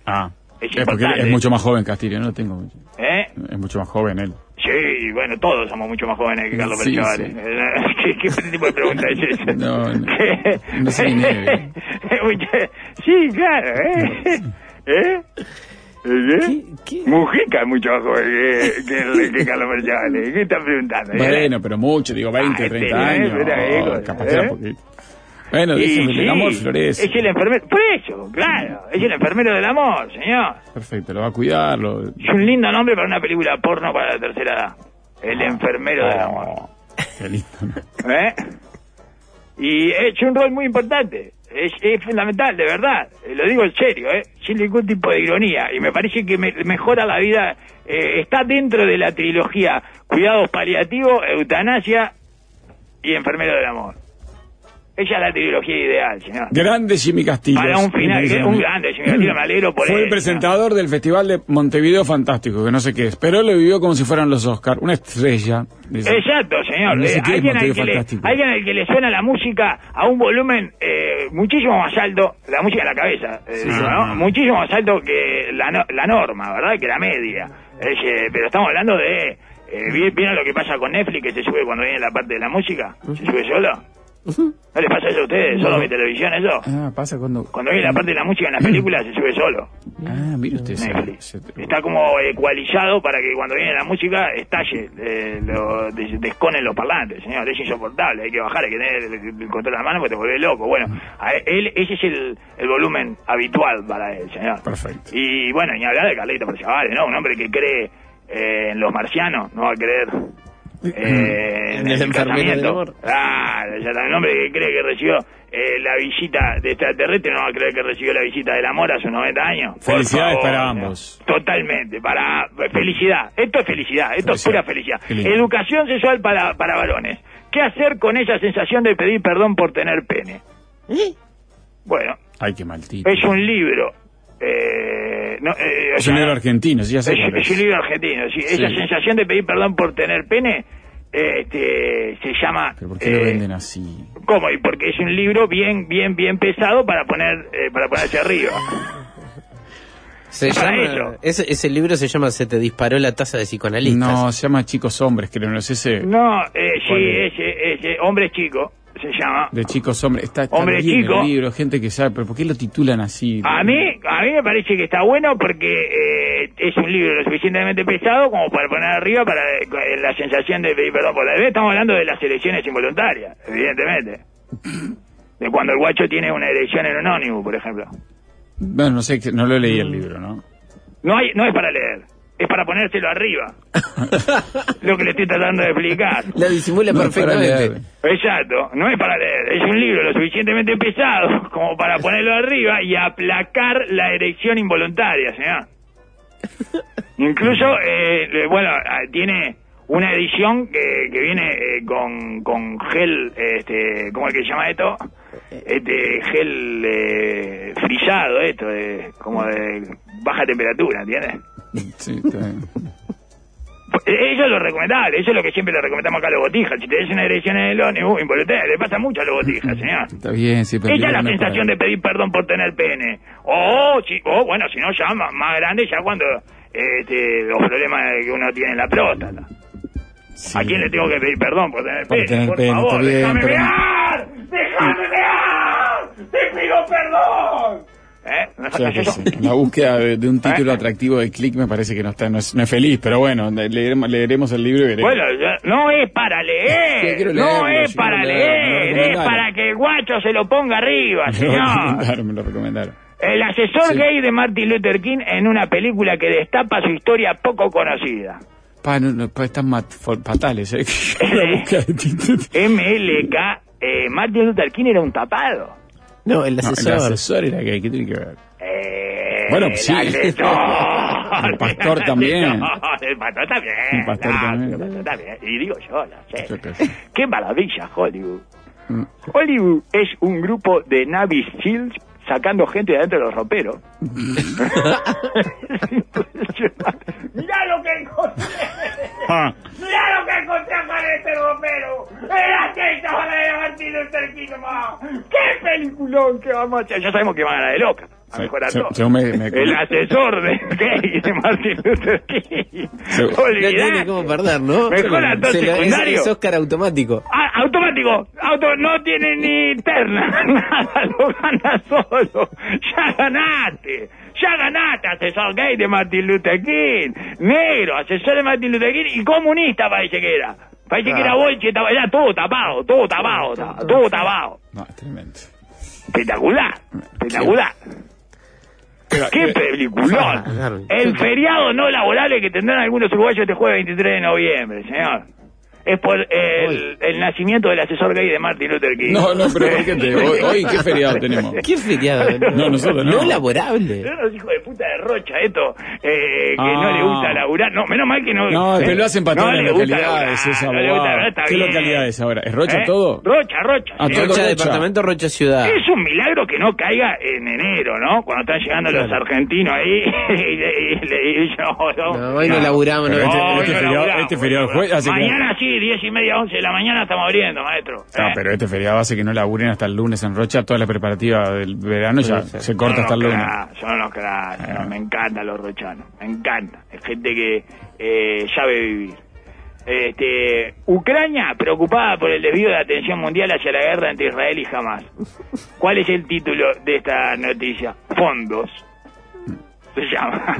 Ah. Es Es porque él es mucho más joven Castillo, no lo tengo. ¿Eh? Es mucho más joven él. Sí, bueno, todos somos mucho más jóvenes que Carlos Sí, sí. ¿Qué, ¿Qué tipo de pregunta es esa? No, no. ¿Qué? No se nieve. Mucha- sí, claro. ¿Eh? ¿Eh? ¿Eh? ¿Qué? Mujica es mucho más joven que, que, que Carlos Perchavale. ¿Qué estás preguntando? Bueno, pero mucho, digo 20, Ah, 30 este, años. ¿eh? Era Oh, ego, capaz que era ¿eh? poquito. Bueno, Y déjeme, sí, el amor florece. Es el enfermero. Por eso, claro. Es el enfermero del amor, señor. Perfecto, lo va a cuidar. Lo... Es un lindo nombre para una película porno para la tercera edad. El enfermero del amor. Qué lindo. ¿no? ¿Eh? Y es un rol muy importante. Es, es fundamental, de verdad. Lo digo en serio, ¿eh? Sin ningún tipo de ironía. Y me parece que me- mejora la vida. eh, está dentro de la trilogía Cuidados Paliativos, Eutanasia y Enfermero del Amor. Ella es la trilogía ideal, señor. Grande Jimmy Castillo. Para un final, un grande, señor. Castillo, me alegro por Fue él, el presentador del Festival de Montevideo Fantástico, que no sé qué es, pero lo vivió como si fueran los Oscar, una estrella. dice. Exacto, señor. No sé Eh, es alguien, al que le, alguien al que le suena la música a un volumen eh, muchísimo más alto, la música en la cabeza, eh, Sí. ¿no? muchísimo más alto que la, no- la norma, ¿verdad? Que la media. Es, eh, pero estamos hablando de... ¿vi- ¿Vieron lo que pasa con Netflix que se sube cuando viene la parte de la música? ¿Se sube solo? ¿No les pasa eso a ustedes? ¿Solo mi televisión eso? Ah, pasa cuando... Cuando viene la parte de la música en las películas se sube solo. Ah, mire usted. Netflix. Está como ecualizado para que cuando viene la música estalle, eh, lo, des- desconen los parlantes, señor. Es insoportable, hay que bajar, hay que tener el, control de la mano porque te vuelve loco. Bueno, a él, ese es el, el volumen habitual para él, señor. Perfecto. Y bueno, ni hablar de Carlito Perciavale, ¿no? Un hombre que cree eh, en los marcianos, no va a creer eh, En el enfermero del amor. Está, el hombre que cree que recibió eh, la visita de extraterrestre no va a creer que recibió la visita del amor a sus 90 años. Felicidades favor, para ¿no? ambos. Totalmente, para felicidad. Esto es felicidad, esto es pura felicidad. Educación sexual para, para varones. ¿Qué hacer con esa sensación de pedir perdón por tener pene? ¿Eh? Bueno, Ay, qué maldito. es un libro. Eh, no, eh, o Es un libro argentino, sí, ya sé es, un libro argentino, sí. Esa sensación de pedir perdón por tener pene este, se llama... ¿Pero por qué lo eh, venden así? ¿Cómo? Y porque es un libro bien, bien, bien pesado para poner, eh, para ponerse arriba. Se Para llama, eso. ese, ese libro se llama Se te disparó la taza de psicoanalistas. No, se llama Chicos Hombres, creo, no es ese. No, eh, ¿Cuál sí, es? ese, ese, hombre chico, se llama. De Chicos Hombres. Está, está Hombre bien chico. el libro, gente que sabe, pero ¿por qué lo titulan así? A mí, a mí me parece que está bueno porque eh, es un libro lo suficientemente pesado como para poner arriba para eh, la sensación de pedir perdón por la vez. Estamos hablando de las elecciones involuntarias, evidentemente. De cuando el guacho tiene una elección en un ónibus, por ejemplo. Bueno, no sé, no lo leí el libro, ¿no? No, hay, no es para leer, es para ponérselo arriba. lo que le estoy tratando de explicar. La disimula No, perfectamente. Exacto, no es para leer, es un libro lo suficientemente pesado como para ponerlo arriba y aplacar la erección involuntaria, señor. Incluso, eh, le- bueno, ah, tiene una edición que, que viene eh, con, con gel, este, ¿cómo es que se llama esto? Este gel eh, frisado, esto, de, como de baja temperatura, ¿entiendes? Sí, está bien. Eso es lo recomendable, eso es lo que siempre le recomendamos acá a los botijas. Si tenés una erección en el ónibus, involuntaria, le pasa mucho a los botijas, señor. Está bien, sí, pero... Esa es la sensación para- de pedir perdón por tener pene. O, si, o bueno, si no, ya más, más grande, ya cuando este, los problemas que uno tiene en la próstata. Sí. ¿A quién le tengo que pedir perdón por tener Por pene? tener por pene, favor, está bien, déjame pero- mear, déjame mear, te pido perdón. ¿Eh? La búsqueda de, de un título ¿Eh? atractivo de click me parece que no está, no es, no es feliz, pero bueno, leeremos, leeremos el libro y veremos. Bueno, no es para Sí, leer, no es para lo leer, es para que el guacho se lo ponga arriba, me lo señor. recomendaron, me lo recomendaron. El asesor Sí. gay de Martin Luther King en una película que destapa su historia poco conocida. Pa, no, pa, están mat- fatales, ¿eh? La búsqueda de título. MLK, eh, Martin Luther King era un tapado. No, el No, asesor. el asesor era gay, ¿qué tiene que ver? Eh, Bueno, pues sí. el asesor. El pastor también. El pastor también. El pastor también. el pastor también. Y digo yo, no sé. Yo qué sé. Qué maravilla, Hollywood. Mm. Hollywood es un grupo de Navy SEALs sacando gente de adentro de los roperos. Mirá lo que encontré. Ah, Mirá lo que encontré en este ropero. Era que estaba de Martín Luther King. ¡Qué peliculón que vamos a hacer! Ya sabemos que van a ganar de loca. A Sí, mejorar se- todo. según me- me- El asesor de gay de Martin Luther King. Se- No Olvidate. tiene cómo perder, ¿no? Mejor actor Se lo- es, secundario. es Oscar automático. Ah, automático, auto, no tiene ni terna, nada, lo gana solo. Ya ganaste, ya ganaste, asesor gay de Martin Luther King, negro, asesor de Martin Luther King y comunista parece que era. Parece que era bolche, estaba, era todo tapado, todo tapado, todo tapado. no, es tremendo. Espectacular, espectacular. Pero, ¡Qué eh, peliculón! claro. El feriado no laborable que tendrán algunos uruguayos este jueves 23 de noviembre, señor. Es por el, el nacimiento del asesor gay de Martin Luther King. No, no, pero ¿por qué te- hoy- hoy qué feriado tenemos? ¿Qué feriado? No, nosotros no. No laborable. Son los hijos de puta de Rocha, esto, eh, que Ah. no le gusta laburar. No, menos mal que no. No, eh, pero lo hacen para todas no localidades, esa no le gusta está ¿Qué bien. localidades ahora? ¿Es Rocha ¿Eh? todo? Rocha, Rocha. Ah, Rocha, Rocha. departamento Rocha Ciudad. Es un milagro que no caiga en enero, ¿no? Cuando están llegando los argentinos ahí y, le- y le- y yo, no, No, hoy no laburamos, no. este- No, este no feriado- laburamos, este feriado no que- Mañana sí, diez y media, once de la mañana estamos abriendo, maestro. No, ¿Eh? pero este feriado hace que no laburen hasta el lunes en Rocha, toda la preparativa del verano ya Sí, se corta hasta el lunes. Son unos cracks, Ah. señor, me encantan los rochanos, me encanta. Es gente que eh, sabe vivir. Este, Ucrania preocupada por el desvío de atención mundial hacia la guerra entre Israel y Hamas. ¿Cuál es el título de esta noticia? Fondos. Se llama.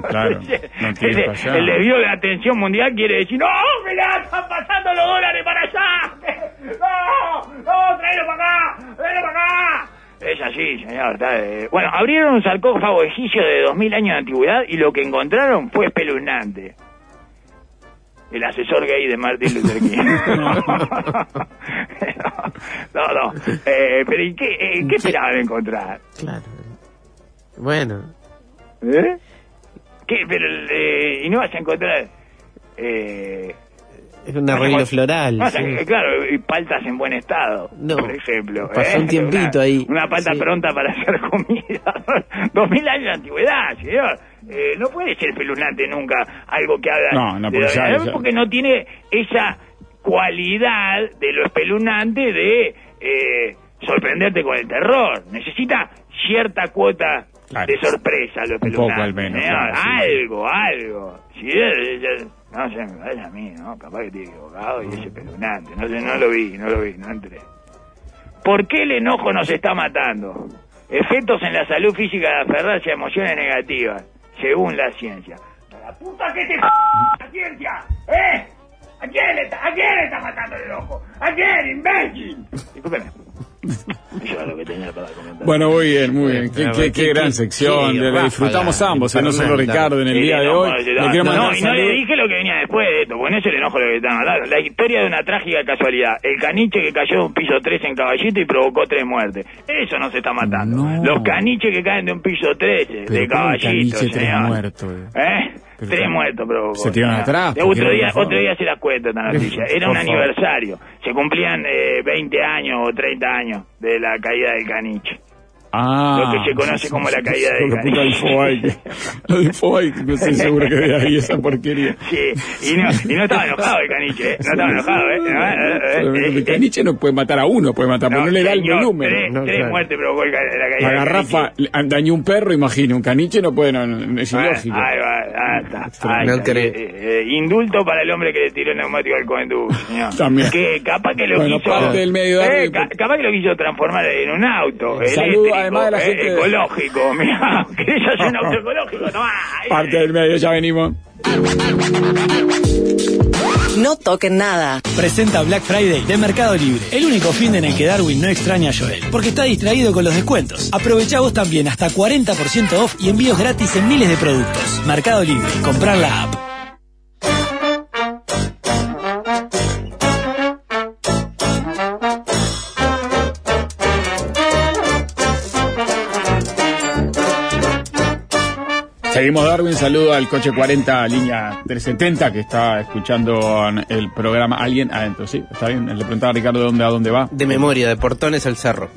Claro, no tires el, el desvío de atención mundial quiere decir, no, mirá, están pasando los dólares para allá. No, no, tráelo para acá, tráelo para acá. Es así, señor. está, eh. Bueno, abrieron un sarcófago egipcio de 2000 años de antigüedad y lo que encontraron fue espeluznante. El asesor gay de Martin Luther King. no, no. Eh, pero ¿y qué, eh, qué esperaban encontrar? Claro. Bueno. ¿Eh? ¿Qué? Pero, eh, y no vas a encontrar... Eh, Es un arreglo floral. No, sí. eh, Claro, y paltas en buen estado, No. por ejemplo. Pasó ¿eh? un tiempito Una- ahí. Una palta Sí. pronta para hacer comida. Dos mil años de antigüedad, señor. Eh, no puede ser espeluznante nunca algo que haga... No, no, de- porque ya- ya- porque no tiene esa cualidad de lo espeluznante de eh, sorprenderte con el terror. Necesita cierta cuota Claro. de sorpresa lo Un poco espeluznante. al menos, señor. claro, sí. algo, algo. Si es- es- no sé, me parece a mí, ¿no? Capaz que estoy equivocado y es espeluznante. No sé, no lo vi, no lo vi, no entré. ¿Por qué el enojo nos está matando? Efectos en la salud física de aferrarse a emociones negativas, según la ciencia. ¡La puta que te la ciencia! ¿Eh? ¿A quién, le está, ¿A quién le está matando el enojo? ¿A quién, imbécil? Discúlpeme. Era lo que tenía para comentar. Bueno, muy bien, muy bien. Qué, qué- qué- gran sección. Le- disfrutamos ambos, eh, no solo. Ricardo en el día de hoy. no, Le no, y no le dije lo que venía después de esto, porque no es el enojo lo que está matando. La historia de una trágica casualidad. El caniche que cayó de un piso 3 en Caballito y provocó tres muertes. Eso no se está matando. No. Los caniches que caen de un piso 13 Pero de ¿cómo Caballito, caniche, tres señor? muertos, eh? Pero tres se- muertos provocó. se señor. atrás, De ¿por Otro día, otro día se las cuento esta noticia. Era un aniversario. Se cumplían eh, 20 años o 30 años de la caída del caniche. Ah, Lo que se conoce como la caída. Infobae, que- Lo de Infobae, que no estoy seguro que de ahí esa porquería. Sí, y no, y no estaba enojado el caniche, ¿eh? No estaba enojado, ¿eh? No, eh, eh, eh, El caniche no puede matar a uno, puede matar, pero no le da el volumen. Tres, No, tres claro. muertes provocó el la caída La garrafa dañó un perro, imagino. Un caniche no puede, no, no, es Ah, ilógico. Ahí va, ahí está. No. Eh, eh, indulto para el hombre que le tiró el neumático al Coendú, señor. También. Que capaz que lo Bueno, quiso. parte del medio de- eh, ca- capaz que lo quiso transformar en un auto. Saludo, eléctrico, además de la eh, gente de- Ecológico, mirá. ¿Querés hacer un auto ecológico? Tomá. ahí. Parte del medio, ya venimos. No toquen nada. Presenta Black Friday de Mercado Libre. El único fin en el que Darwin no extraña a Joel. Porque está distraído con los descuentos. Aprovecha vos también hasta 40% off y envíos gratis en miles de productos. Mercado Libre. Comprar la app. Seguimos Darwin, saludo al coche 40 línea 370 que está escuchando el programa. Alguien adentro, sí, está bien. Le preguntaba a Ricardo de dónde a dónde va. De memoria, de Portones al Cerro.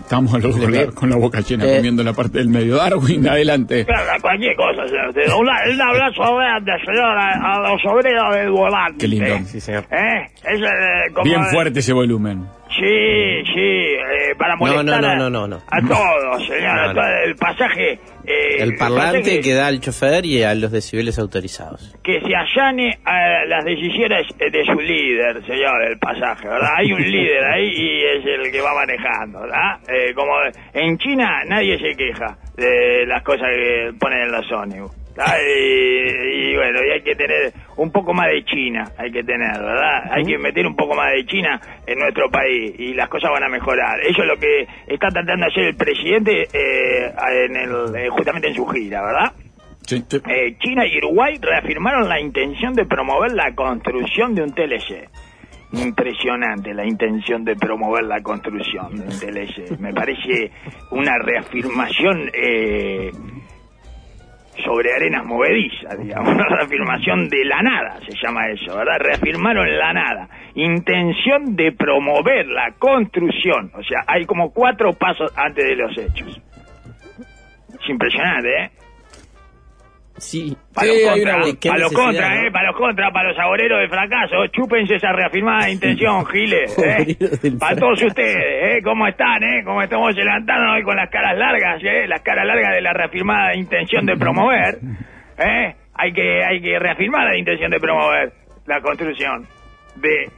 Estamos los dos Le con la, con la boca llena Eh. comiendo la parte del medio. Darwin, adelante. Cualquier cosa, señor. Un, un abrazo grande, señora, a los obreros del volante. Qué lindo. Sí, señor. ¿Eh? Es, eh, como- Bien fuerte ese volumen. Sí, sí, eh, para molestar no, no, a- no, no, a todos, señor. No, a no. todo el pasaje. eh, El parlante pasaje que da al chofer y a los decibeles autorizados. que se allane a las decisiones eh, de su líder, señor, el pasaje, ¿verdad? Hay un líder ahí y es el que va manejando, ¿verdad? Eh, como en China nadie se queja de las cosas que ponen en los ómnibus. Y, y bueno, y hay que tener un poco más de China, hay que tener, ¿verdad? Hay que meter un poco más de China en nuestro país y las cosas van a mejorar. Eso es lo que está tratando de hacer el presidente eh, en el, eh, justamente en su gira, ¿verdad? Sí, sí. Eh, China y Uruguay reafirmaron la intención de promover la construcción de un TLC. Impresionante la intención de promover la construcción de un TLC. Me parece una reafirmación eh, sobre arenas movedizas, digamos. Una reafirmación de la nada, se llama eso, ¿verdad? Reafirmaron la nada. Intención de promover la construcción. O sea, hay como cuatro pasos antes de los hechos. Es impresionante, ¿eh? Sí. Para los contra, una- qué para los contra, ¿no? eh, para los contra, para los saboreros de fracaso, chúpense esa reafirmada intención, Giles, eh. Para todos ustedes, eh, ¿cómo están, eh? ¿Cómo estamos levantando hoy con las caras largas, eh? Las caras largas de la reafirmada intención de promover, eh. Hay que, hay que reafirmar la intención de promover la construcción de,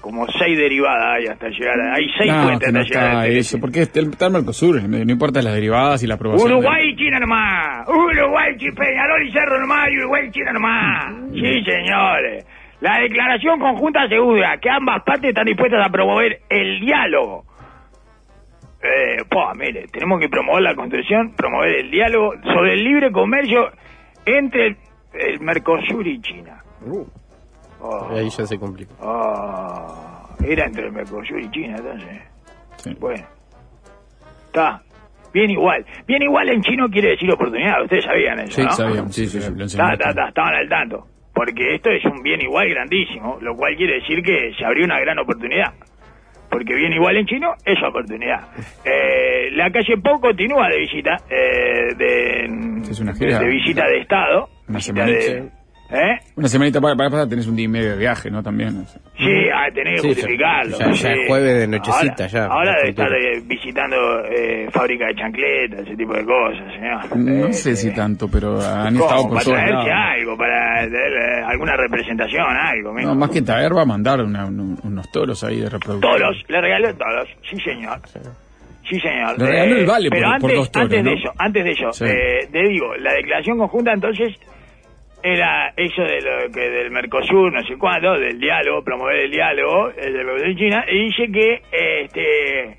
Como seis derivadas hay hasta llegar, a- hay seis No, puentes que no hasta llegar a este eso, porque está el está el Mercosur, no importa las derivadas y la aprobación. Uruguay y China nomás. Uruguay, Peñarol y Cerro nomás. y Uruguay y China nomás. Sí, señores. La declaración conjunta asegura que ambas partes están dispuestas a promover el diálogo. Eh, pues, mire, tenemos que promover la construcción, promover el diálogo sobre el libre comercio entre el, el Mercosur y China. Oh, Ahí ya se complica. oh, era entre Mercosur y China, entonces. Sí. Bueno. Está. Bien igual. Bien igual en chino quiere decir oportunidad. Ustedes sabían eso, Sí, ¿no? sabíamos. Sí, Sí, sí, Está, está, está, estaban al tanto. porque esto es un bien igual grandísimo, lo cual quiere decir que se abrió una gran oportunidad. Porque bien igual en chino es oportunidad. Eh, la calle Pou continúa de visita, eh, de, Es una gira. de visita de Estado. Una visita de-. ¿Eh? Una semanita para, para pasar tenés un día y medio de viaje, ¿no? También. Sí, ah, tenés que Sí, justificarlo. ya- ya sí. es jueves de nochecita, ahora, ya, Ahora debe estar eh, visitando eh, fábrica de chancletas, ese tipo de cosas, señor. No Eh, sé si eh, tanto, pero han ¿cómo? estado por Para todos traerse lados. algo, para traer, eh, alguna representación, algo. mijo. No, más que traer va a mandar una- un- unos toros ahí de reproducción. Toros, le regaló toros, sí señor. Sí, señor. Le regaló el vale pero por- antes, por dos toros, antes de ¿no? eso, antes de eso, Sí. eh, te digo, la declaración conjunta entonces era eso de lo que del Mercosur, no sé cuándo, del diálogo, promover el diálogo eh, de la de China, y dice que este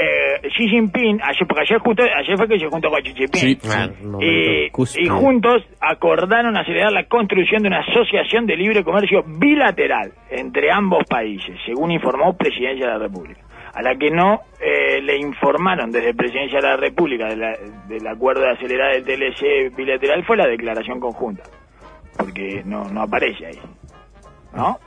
eh, Xi Jinping, ayer, porque ayer justo, ayer fue que se juntó con Xi Jinping. Sí, Claro, un momento Y, y juntos acordaron acelerar la construcción de una asociación de libre comercio bilateral entre ambos países, según informó Presidencia de la República, a la que no eh, le informaron desde Presidencia de la República de la- del acuerdo de acelerar el TLC bilateral fue la declaración conjunta, porque no, no aparece ahí. ¿No?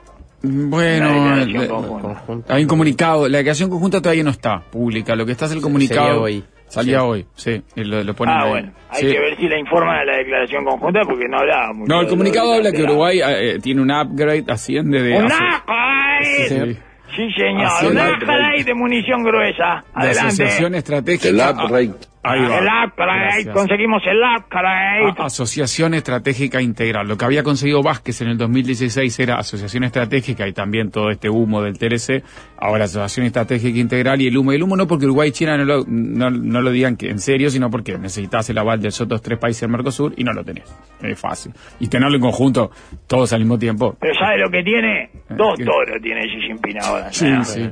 Bueno, La hay un comunicado. La declaración conjunta todavía no está pública. Lo que está es el comunicado. Sería hoy. Salía Sí. hoy, sí. y Lo, lo ponen Ah, ahí. bueno, hay Sí. que ver si la informan a la declaración conjunta porque no hablaba mucho. No, el comunicado habla que. Uruguay eh, tiene un upgrade, asciende de. ¡Un upgrade! Sí. Sí, señor. Un upgrade de munición gruesa. de Adelante. asociación estratégica. El upgrade. Ah, ahí va. El upgrade. Gracias. Conseguimos el upgrade. A- Asociación Estratégica Integral. Lo que había conseguido Vázquez en el 2016 era Asociación Estratégica y también todo este humo del TLC. Ahora Asociación Estratégica Integral y el humo. El humo no porque Uruguay y China no lo, no, no lo digan que en serio, sino porque necesitas el aval de esos otros tres países del Mercosur y no lo tenés. Es fácil. Y tenerlo en conjunto, todos al mismo tiempo. Pero ¿sabe lo que tiene? Dos ¿qué? toros tiene Xi Jinping ahora. Sí, sí.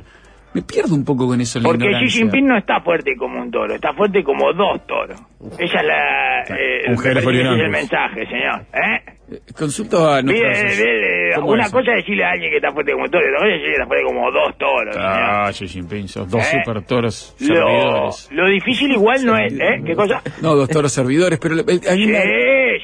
Me pierdo un poco con eso. la Porque Xi. Jinping no está fuerte como un toro, está fuerte como dos toros. Esa es la... Eh, ese Jerez es el mensaje, señor. ¿Eh? Eh, Consulto a Mire, mire, ¿Cómo una cosa es decirle a alguien que está fuerte como un toro, y otra cosa es decirle que está fuerte como dos toros. Ah, Xi Jinping, sos dos ¿Eh? super toros Lo, servidores. lo difícil igual no es... ¿Eh? ¿Qué cosa? No, dos toros servidores, pero eh, Sí,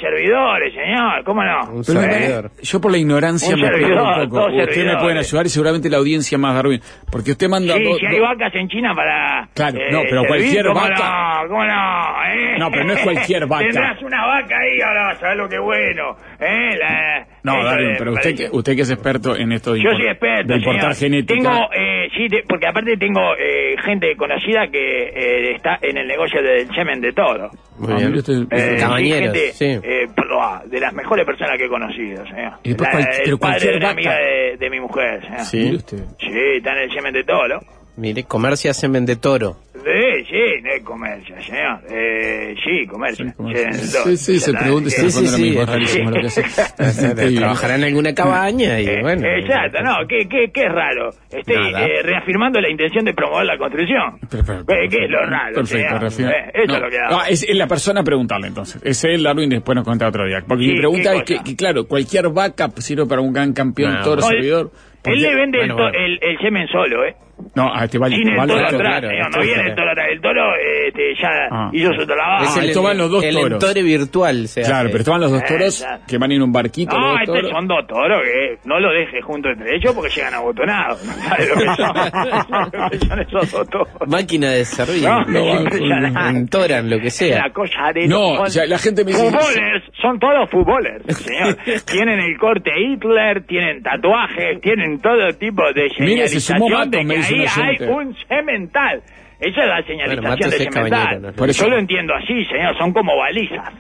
servidores, señor, ¿cómo no? Pero yo por la ignorancia Un me servidor, un poco. Ustedes me pueden ayudar y seguramente la audiencia más Darwin. Porque usted manda... Sí, dos- si hay vacas en China para... eh, Claro, no, pero servir, cualquier ¿cómo vaca- No, ¿Cómo no? ¿Eh? No, pero no es cualquier vaca. Tendrás una vaca ahí, ahora vas a ver lo que bueno. ¿Eh? La- No, de- pero usted que, usted que es experto en esto de, Yo import- soy experto, de importar señor. genética. Tengo, eh, sí, te- porque aparte tengo eh, gente conocida que eh, está en el negocio del semen de toro. Muy Ah, bien. mire usted, Eh, gente, sí. eh, proa, de las mejores personas que he conocido, señor. Y después La- cual- el pero padre cualquier de una amiga de, de mi mujer, señor. Sí. Usted. Sí, está en el semen de toro. Mire, comercia semen de toro. Sí, sí, no es comercio, señor. Eh, sí, comercio. Sí, comercio. Sí, sí, se pregunta y se Sí, sí, lo sí. mismo. Es rarísimo lo que hace. Trabajará en alguna cabaña y Eh, bueno. Exacto, no, ¿qué, qué, qué es raro? Estoy eh, reafirmando la intención de promover la construcción. Eh, ¿Qué es lo raro? Perfecto, señor? refiero. Eh, eso No, es lo que hago. ah, es, es la persona preguntarle entonces. Es él, Darwin, después nos cuenta otro día. Porque Sí, mi pregunta ¿qué es que, claro, cualquier vaca sirve para un gran campeón, No, toro, servidor. ¿Por Él le vende el, Bueno, to- bueno. el, el semen solo, ¿eh? No, a este vale. Sin el toro otro. atrás, no viene el toro atrás. El toro este, ya Ah. hizo su trabajo. Es el- esto van los dos el toros. entore virtual se Claro, hace. pero estaban los dos toros Exacto. que van en un barquito. los No, dos estos toros. son dos toros que no lo deje junto entre ellos porque llegan abotonados. No sabe lo que son. lo que son esos dos toros. Máquina de servir. No, no. Entoran, lo que sea. La cosa de No, o sea, la gente me dice- Futbolers, son todos futbolers, señor. tienen el corte Hitler, tienen tatuajes, tienen todo tipo de Mire, se sumó señalización de me dice ahí hay un cemental. Esa es la señalización de cemental. ¿no? Por eso- Yo lo entiendo así, señor, son como balizas.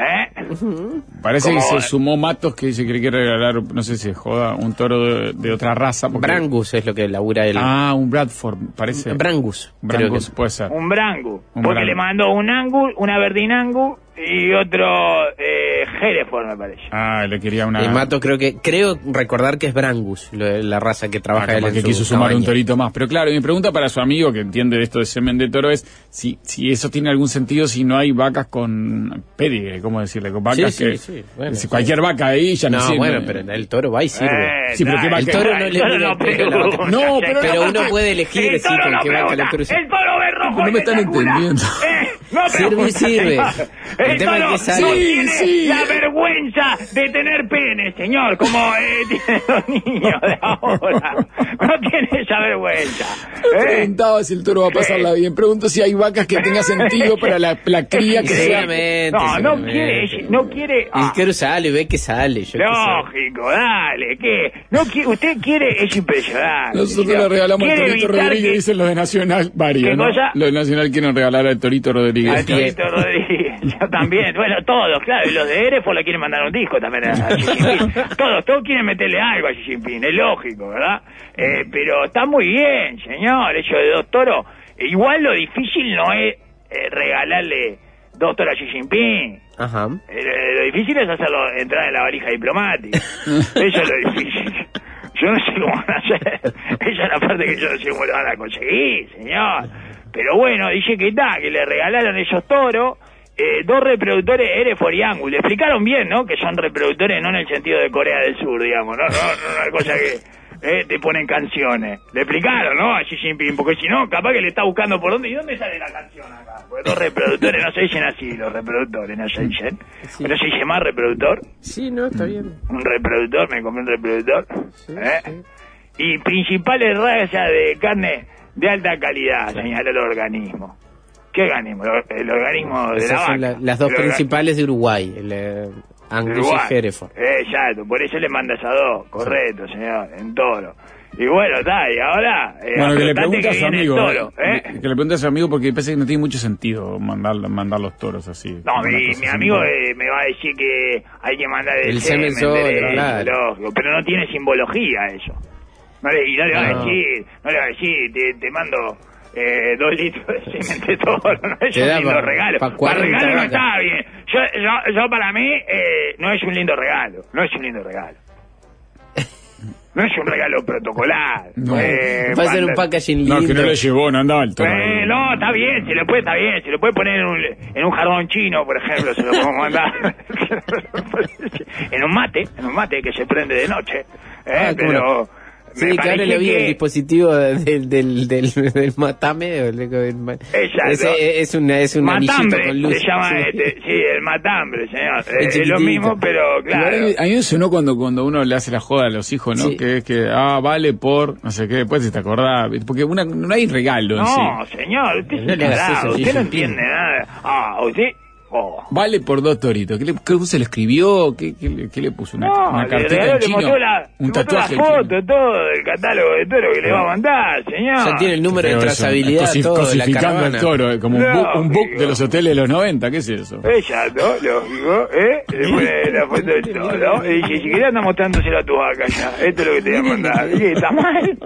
¿Eh? Parece que se sumó Matos que dice que le quiere regalar, no sé si joda, un toro de, de otra raza. porque- Brangus es lo que labura él. Ah, un Bradford, parece. Brangus. creo Brangus, que- puede ser. Un brangu. Un porque le mandó un angu, una verdinangu y otro eh, Hereford, me parece. Ah, le quería una... Y Mato creo que creo recordar que es Brangus, lo- la raza que Ah, trabaja él capaz en que su quiso sumar un cabaña. torito más. Pero claro, mi pregunta para su amigo que entiende de esto de semen de toro es si, si eso tiene algún sentido si no hay vacas con pedigre, ¿cómo decirle? Con vacas Sí, que... sí, sí, bueno, si sí. cualquier vaca ahí ya no, No, sirve. bueno, pero el toro va y sirve. Eh, Sí, pero qué vaca- El toro no el le no a la vaca. No, pero Pero uno puede elegir toro con no qué vaca lo cruza. El toro ve rojo No me están entendiendo. No Sirve y pregunta, sirve. señor. El tema es toro que sale. no Sí, tiene sí. la vergüenza de tener pene, señor, como eh, tienen los niños de ahora. No tiene esa vergüenza. ¿eh? Preguntaba si el toro va a pasarla bien. Pregunto si hay vacas que tenga sentido para la, la cría que Sí, sea. No, no quiere, no quiere. Ah, quiero sale, ve que sale. Yo. Lógico, dale, ¿qué? No quiere, usted quiere, es impresionante. Nosotros le regalamos al Torito Rodríguez, que- dicen los de Nacional, varios, ¿Qué ¿no? cosa? Los de Nacional quieren regalar al Torito Al. Torito Rodríguez, yo también, bueno, todos, claro, y los de Erefo le quieren mandar un disco también a, a Xi Jinping. Todos, todos quieren meterle algo a Xi Jinping, es lógico, ¿verdad? Eh, pero está muy bien, señor, eso de dos toros. Igual lo difícil no es eh, regalarle dos toros a Xi Jinping. Ajá. Eh, lo difícil es hacerlo entrar en la valija diplomática. Eso es lo difícil. Yo no sé cómo van a hacer. Esa es la parte que yo no sé cómo lo van a conseguir, señor. Pero bueno, dice que está, que le regalaron esos toros. Eh, dos reproductores Hereford y Angus. Le explicaron bien, ¿no? Que son reproductores no en el sentido de Corea del Sur, digamos, no, no, no una cosa que eh, te ponen canciones. Le explicaron, ¿no? A Xi Jinping, porque si no, capaz que le está buscando por dónde y dónde sale la canción acá. Porque dos reproductores no se dicen así, los reproductores no se dicen. Sí. Pero se dice más reproductor. Sí, no, está bien. Un reproductor, me compré un reproductor. Sí, ¿eh? sí. Y principales razas de carne de alta calidad, señaló el organismo. ¿Qué organismo? El, el organismo de la Esas vaca. son la- las dos El principales de Uruguay, el eh, de Angus y Hereford. Exacto, por eso le manda esas dos, correcto, señor, en toro. Y bueno, está, y ahora... eh, Bueno, que le pregunte a su amigo. toro, eh, ¿eh? Que le pregunte a su amigo porque parece que no tiene mucho sentido mandar, mandar los toros así. No, mi, amigo eh, me va a decir que hay que mandar el, El semen lógico, pero no tiene simbología eso. No le, y no le va a decir, no le va a decir, te, te mando eh, dos litros de semen de toro, no es Te un da lindo pa- regalo. pa Para 40 regalo no vacas. está bien. Yo, yo, yo para mí eh, no es un lindo regalo, no es un lindo regalo. No es un regalo protocolar. No. Eh, Va a ser un manda- packaging No, lindo. que no le llevó, no andaba toro. eh, no, está bien, se lo puede, está bien, se lo puede poner en un, en un jardón chino, por ejemplo, se lo podemos mandar. en un mate, en un mate que se prende de noche. Eh, Ah, cómo pero. No. Sí, me que ahora le vi el que- dispositivo del, del, del, del matame. el- el-. Ese es, una, es un Matambre, con luz. se llama Sí. este, sí, el matambre, señor. Eh, es lo mismo, pero claro. a mí- me sonó cuando, cuando uno le hace la joda a los hijos, ¿no? Sí. Que es que, ah, vale por, no sé qué, después si te acordás, porque una, no hay regalo en sí. No, señor, usted es No un tarado, eso, usted no entiende nada. Ah, usted. Oh. Vale por dos toritos. ¿Qué, le, qué se lo escribió? ¿Qué, qué, le- qué le puso? ¿Una, No, una le cartita regaló, en le chino? mostró la, le un tatuaje la foto, chino. todo del catálogo de toro que le va a mandar, señor. Ya tiene el número de eso, trazabilidad, cosi- todo, de la cosificando caravana. al toro, eh, como un, No, book, un book de los hoteles de los 90. ¿Qué es eso? Exacto, lógico, ¿eh? Le pone la foto del toro y dice, si querés anda mostrándoselo a tu vaca ya, esto es lo que te voy a mandar. ¿Y qué, está mal?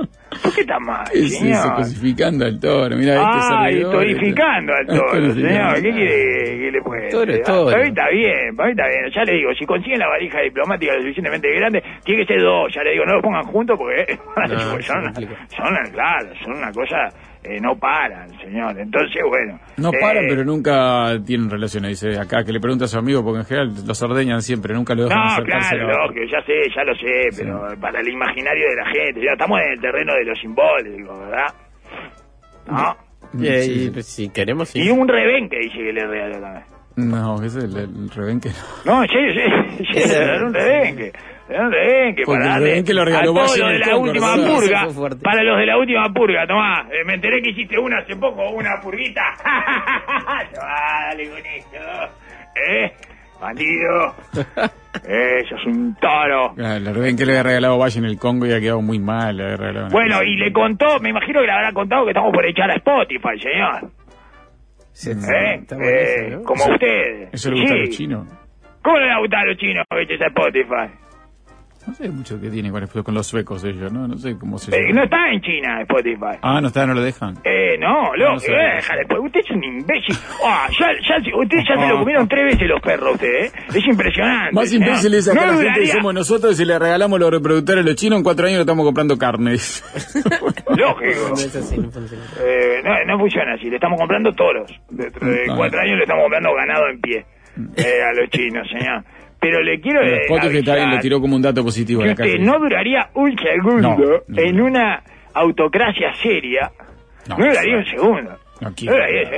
¿Por qué está mal, ¿Qué es eso? señor? Cosificando al toro. Mira, este Ah, y servidor, torificando al este- toro, señor. ¿Qué quiere que le puede? Para mí está bien, para mí está bien. Ya le digo, si consiguen la valija diplomática lo suficientemente grande, tiene que ser dos. Ya le digo, no lo pongan juntos porque No, son, son, claro, son una cosa, eh, no paran, señor. Entonces, bueno. No eh, paran, pero nunca tienen relaciones. Dice acá que le pregunta a su amigo, porque en general los ordeñan siempre, nunca lo dejan No, claro, lógico, ya sé, ya lo sé, pero para el imaginario de la gente, ya estamos en el terreno de lo simbólico, ¿verdad? ¿No? Sí. y, pues, si queremos, sí. Y un rebenque dice que le regaló también. No, ese es el, el rebenque. no. No, sí, sí, sí, regaló un rebenque. Le regaló un rebenque Porque para el rebenque lo a regaló todos Valle los de la última purga, para los de la última purga, tomá, eh, me enteré que hiciste una hace poco, una purguita. Tomá, dale con eso. ¿Eh? Bandido. Eso es un toro. Ah, El rebenque le había regalado Valle en el Congo y ha quedado muy mal. le había regalado Bueno, y le contó, me imagino que le habrá contado que estamos por echar a Spotify, señor. Sí, ¿Eh? está bueno Eh, ¿no? como ustedes. Eso le gusta a los chinos. ¿Cómo le va a gustar a los chinos eches a Spotify? No sé mucho qué tiene con, con los suecos ellos, ¿no? No sé cómo se Eh, llama. no está en China Spotify. Ah, no está, no lo dejan. Eh, no, loco, No sé. eh, déjale, pues usted es un imbécil. Ah, ya, ya, se- usted ya se lo comieron tres veces los perros, usted, ¿eh? Es impresionante. Más señor. imbécil es acá No la gente que somos nosotros y si le regalamos los reproductores a los chinos, en cuatro años le estamos comprando carne. Lógico. No es así, no funciona. Eh, no, no funciona así, le estamos comprando toros. Dentro de Ah. cuatro años le estamos comprando ganado en pie eh, a los chinos, señor. Pero le quiero Pero Spotify está bien, lo tiró como un dato positivo que usted no duraría un segundo No, no. en una autocracia seria. No, duraría un segundo. Aquí.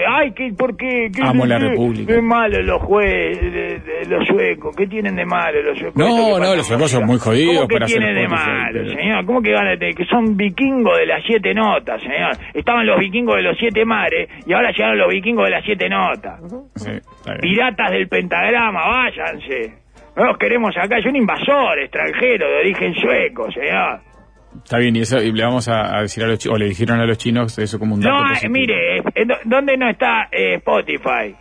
Ay, ¿qué, ¿por qué? ¿Qué- Amo la República. Qué malo los jueces, de- de- los suecos. ¿Qué tienen de malo los suecos? No, no, los suecos son muy jodidos ¿Cómo que para tienen de malo, señor? ¿Cómo que van a tener? Que son vikingos de las siete notas, señor. Estaban los vikingos de los siete mares y ahora llegaron los vikingos de las siete notas. Sí. Piratas del pentagrama, váyanse. No los queremos acá, es un invasor extranjero de origen sueco, señor. Está bien, y eso y le vamos a, a decir a los chinos, o le dijeron a los chinos eso como un dato No, eh, positivo. mire, eh, ¿dó- ¿dónde no está eh, Spotify?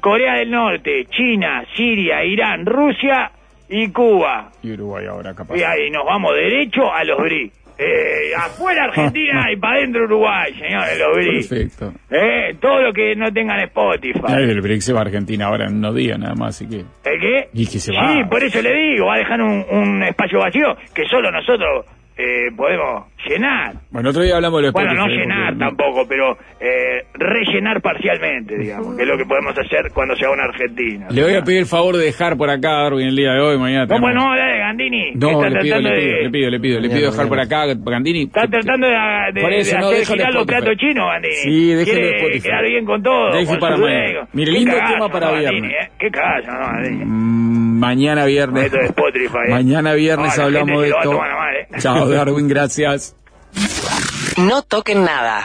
Corea del Norte, China, Siria, Irán, Rusia y Cuba. Y Uruguay ahora, capaz. Y ahí nos vamos derecho a los BRI. Eh, afuera Argentina y para adentro Uruguay, señores, los BRI. Perfecto. Eh, todo lo que no tengan Spotify. Ay, el BRICS se va a Argentina ahora en unos días nada más, así que... ¿El qué? Y que se sí, va. por eso le digo, va a dejar un, un espacio vacío que solo nosotros eh, podemos llenar. Bueno, otro día hablamos de los Bueno, no llenar porque- tampoco, pero eh, rellenar parcialmente, digamos, que es lo que podemos hacer cuando sea una Argentina. Le voy a pedir el favor de dejar por acá, Darwin, el día de hoy, mañana. ¿Cómo tenemos- no? Dale, Gandini. No, Está le pido, le pido, de... le pido, le pido, le pido dejar por acá, Gandini. Está tratando de, de, Por eso, de no, hacer girar los platos chinos, Gandini. Sí, Spotify. quedar bien con todo. Con para mañana. Mire, lindo cagazo, tema para ¿no, viernes. Gandini, eh? Qué cagazo, ¿no, Gandini? Mm, Mañana viernes. Esto de Spotify, eh. Mañana viernes la hablamos de se va esto. eh. Chao, Darwin, gracias. No toquen nada.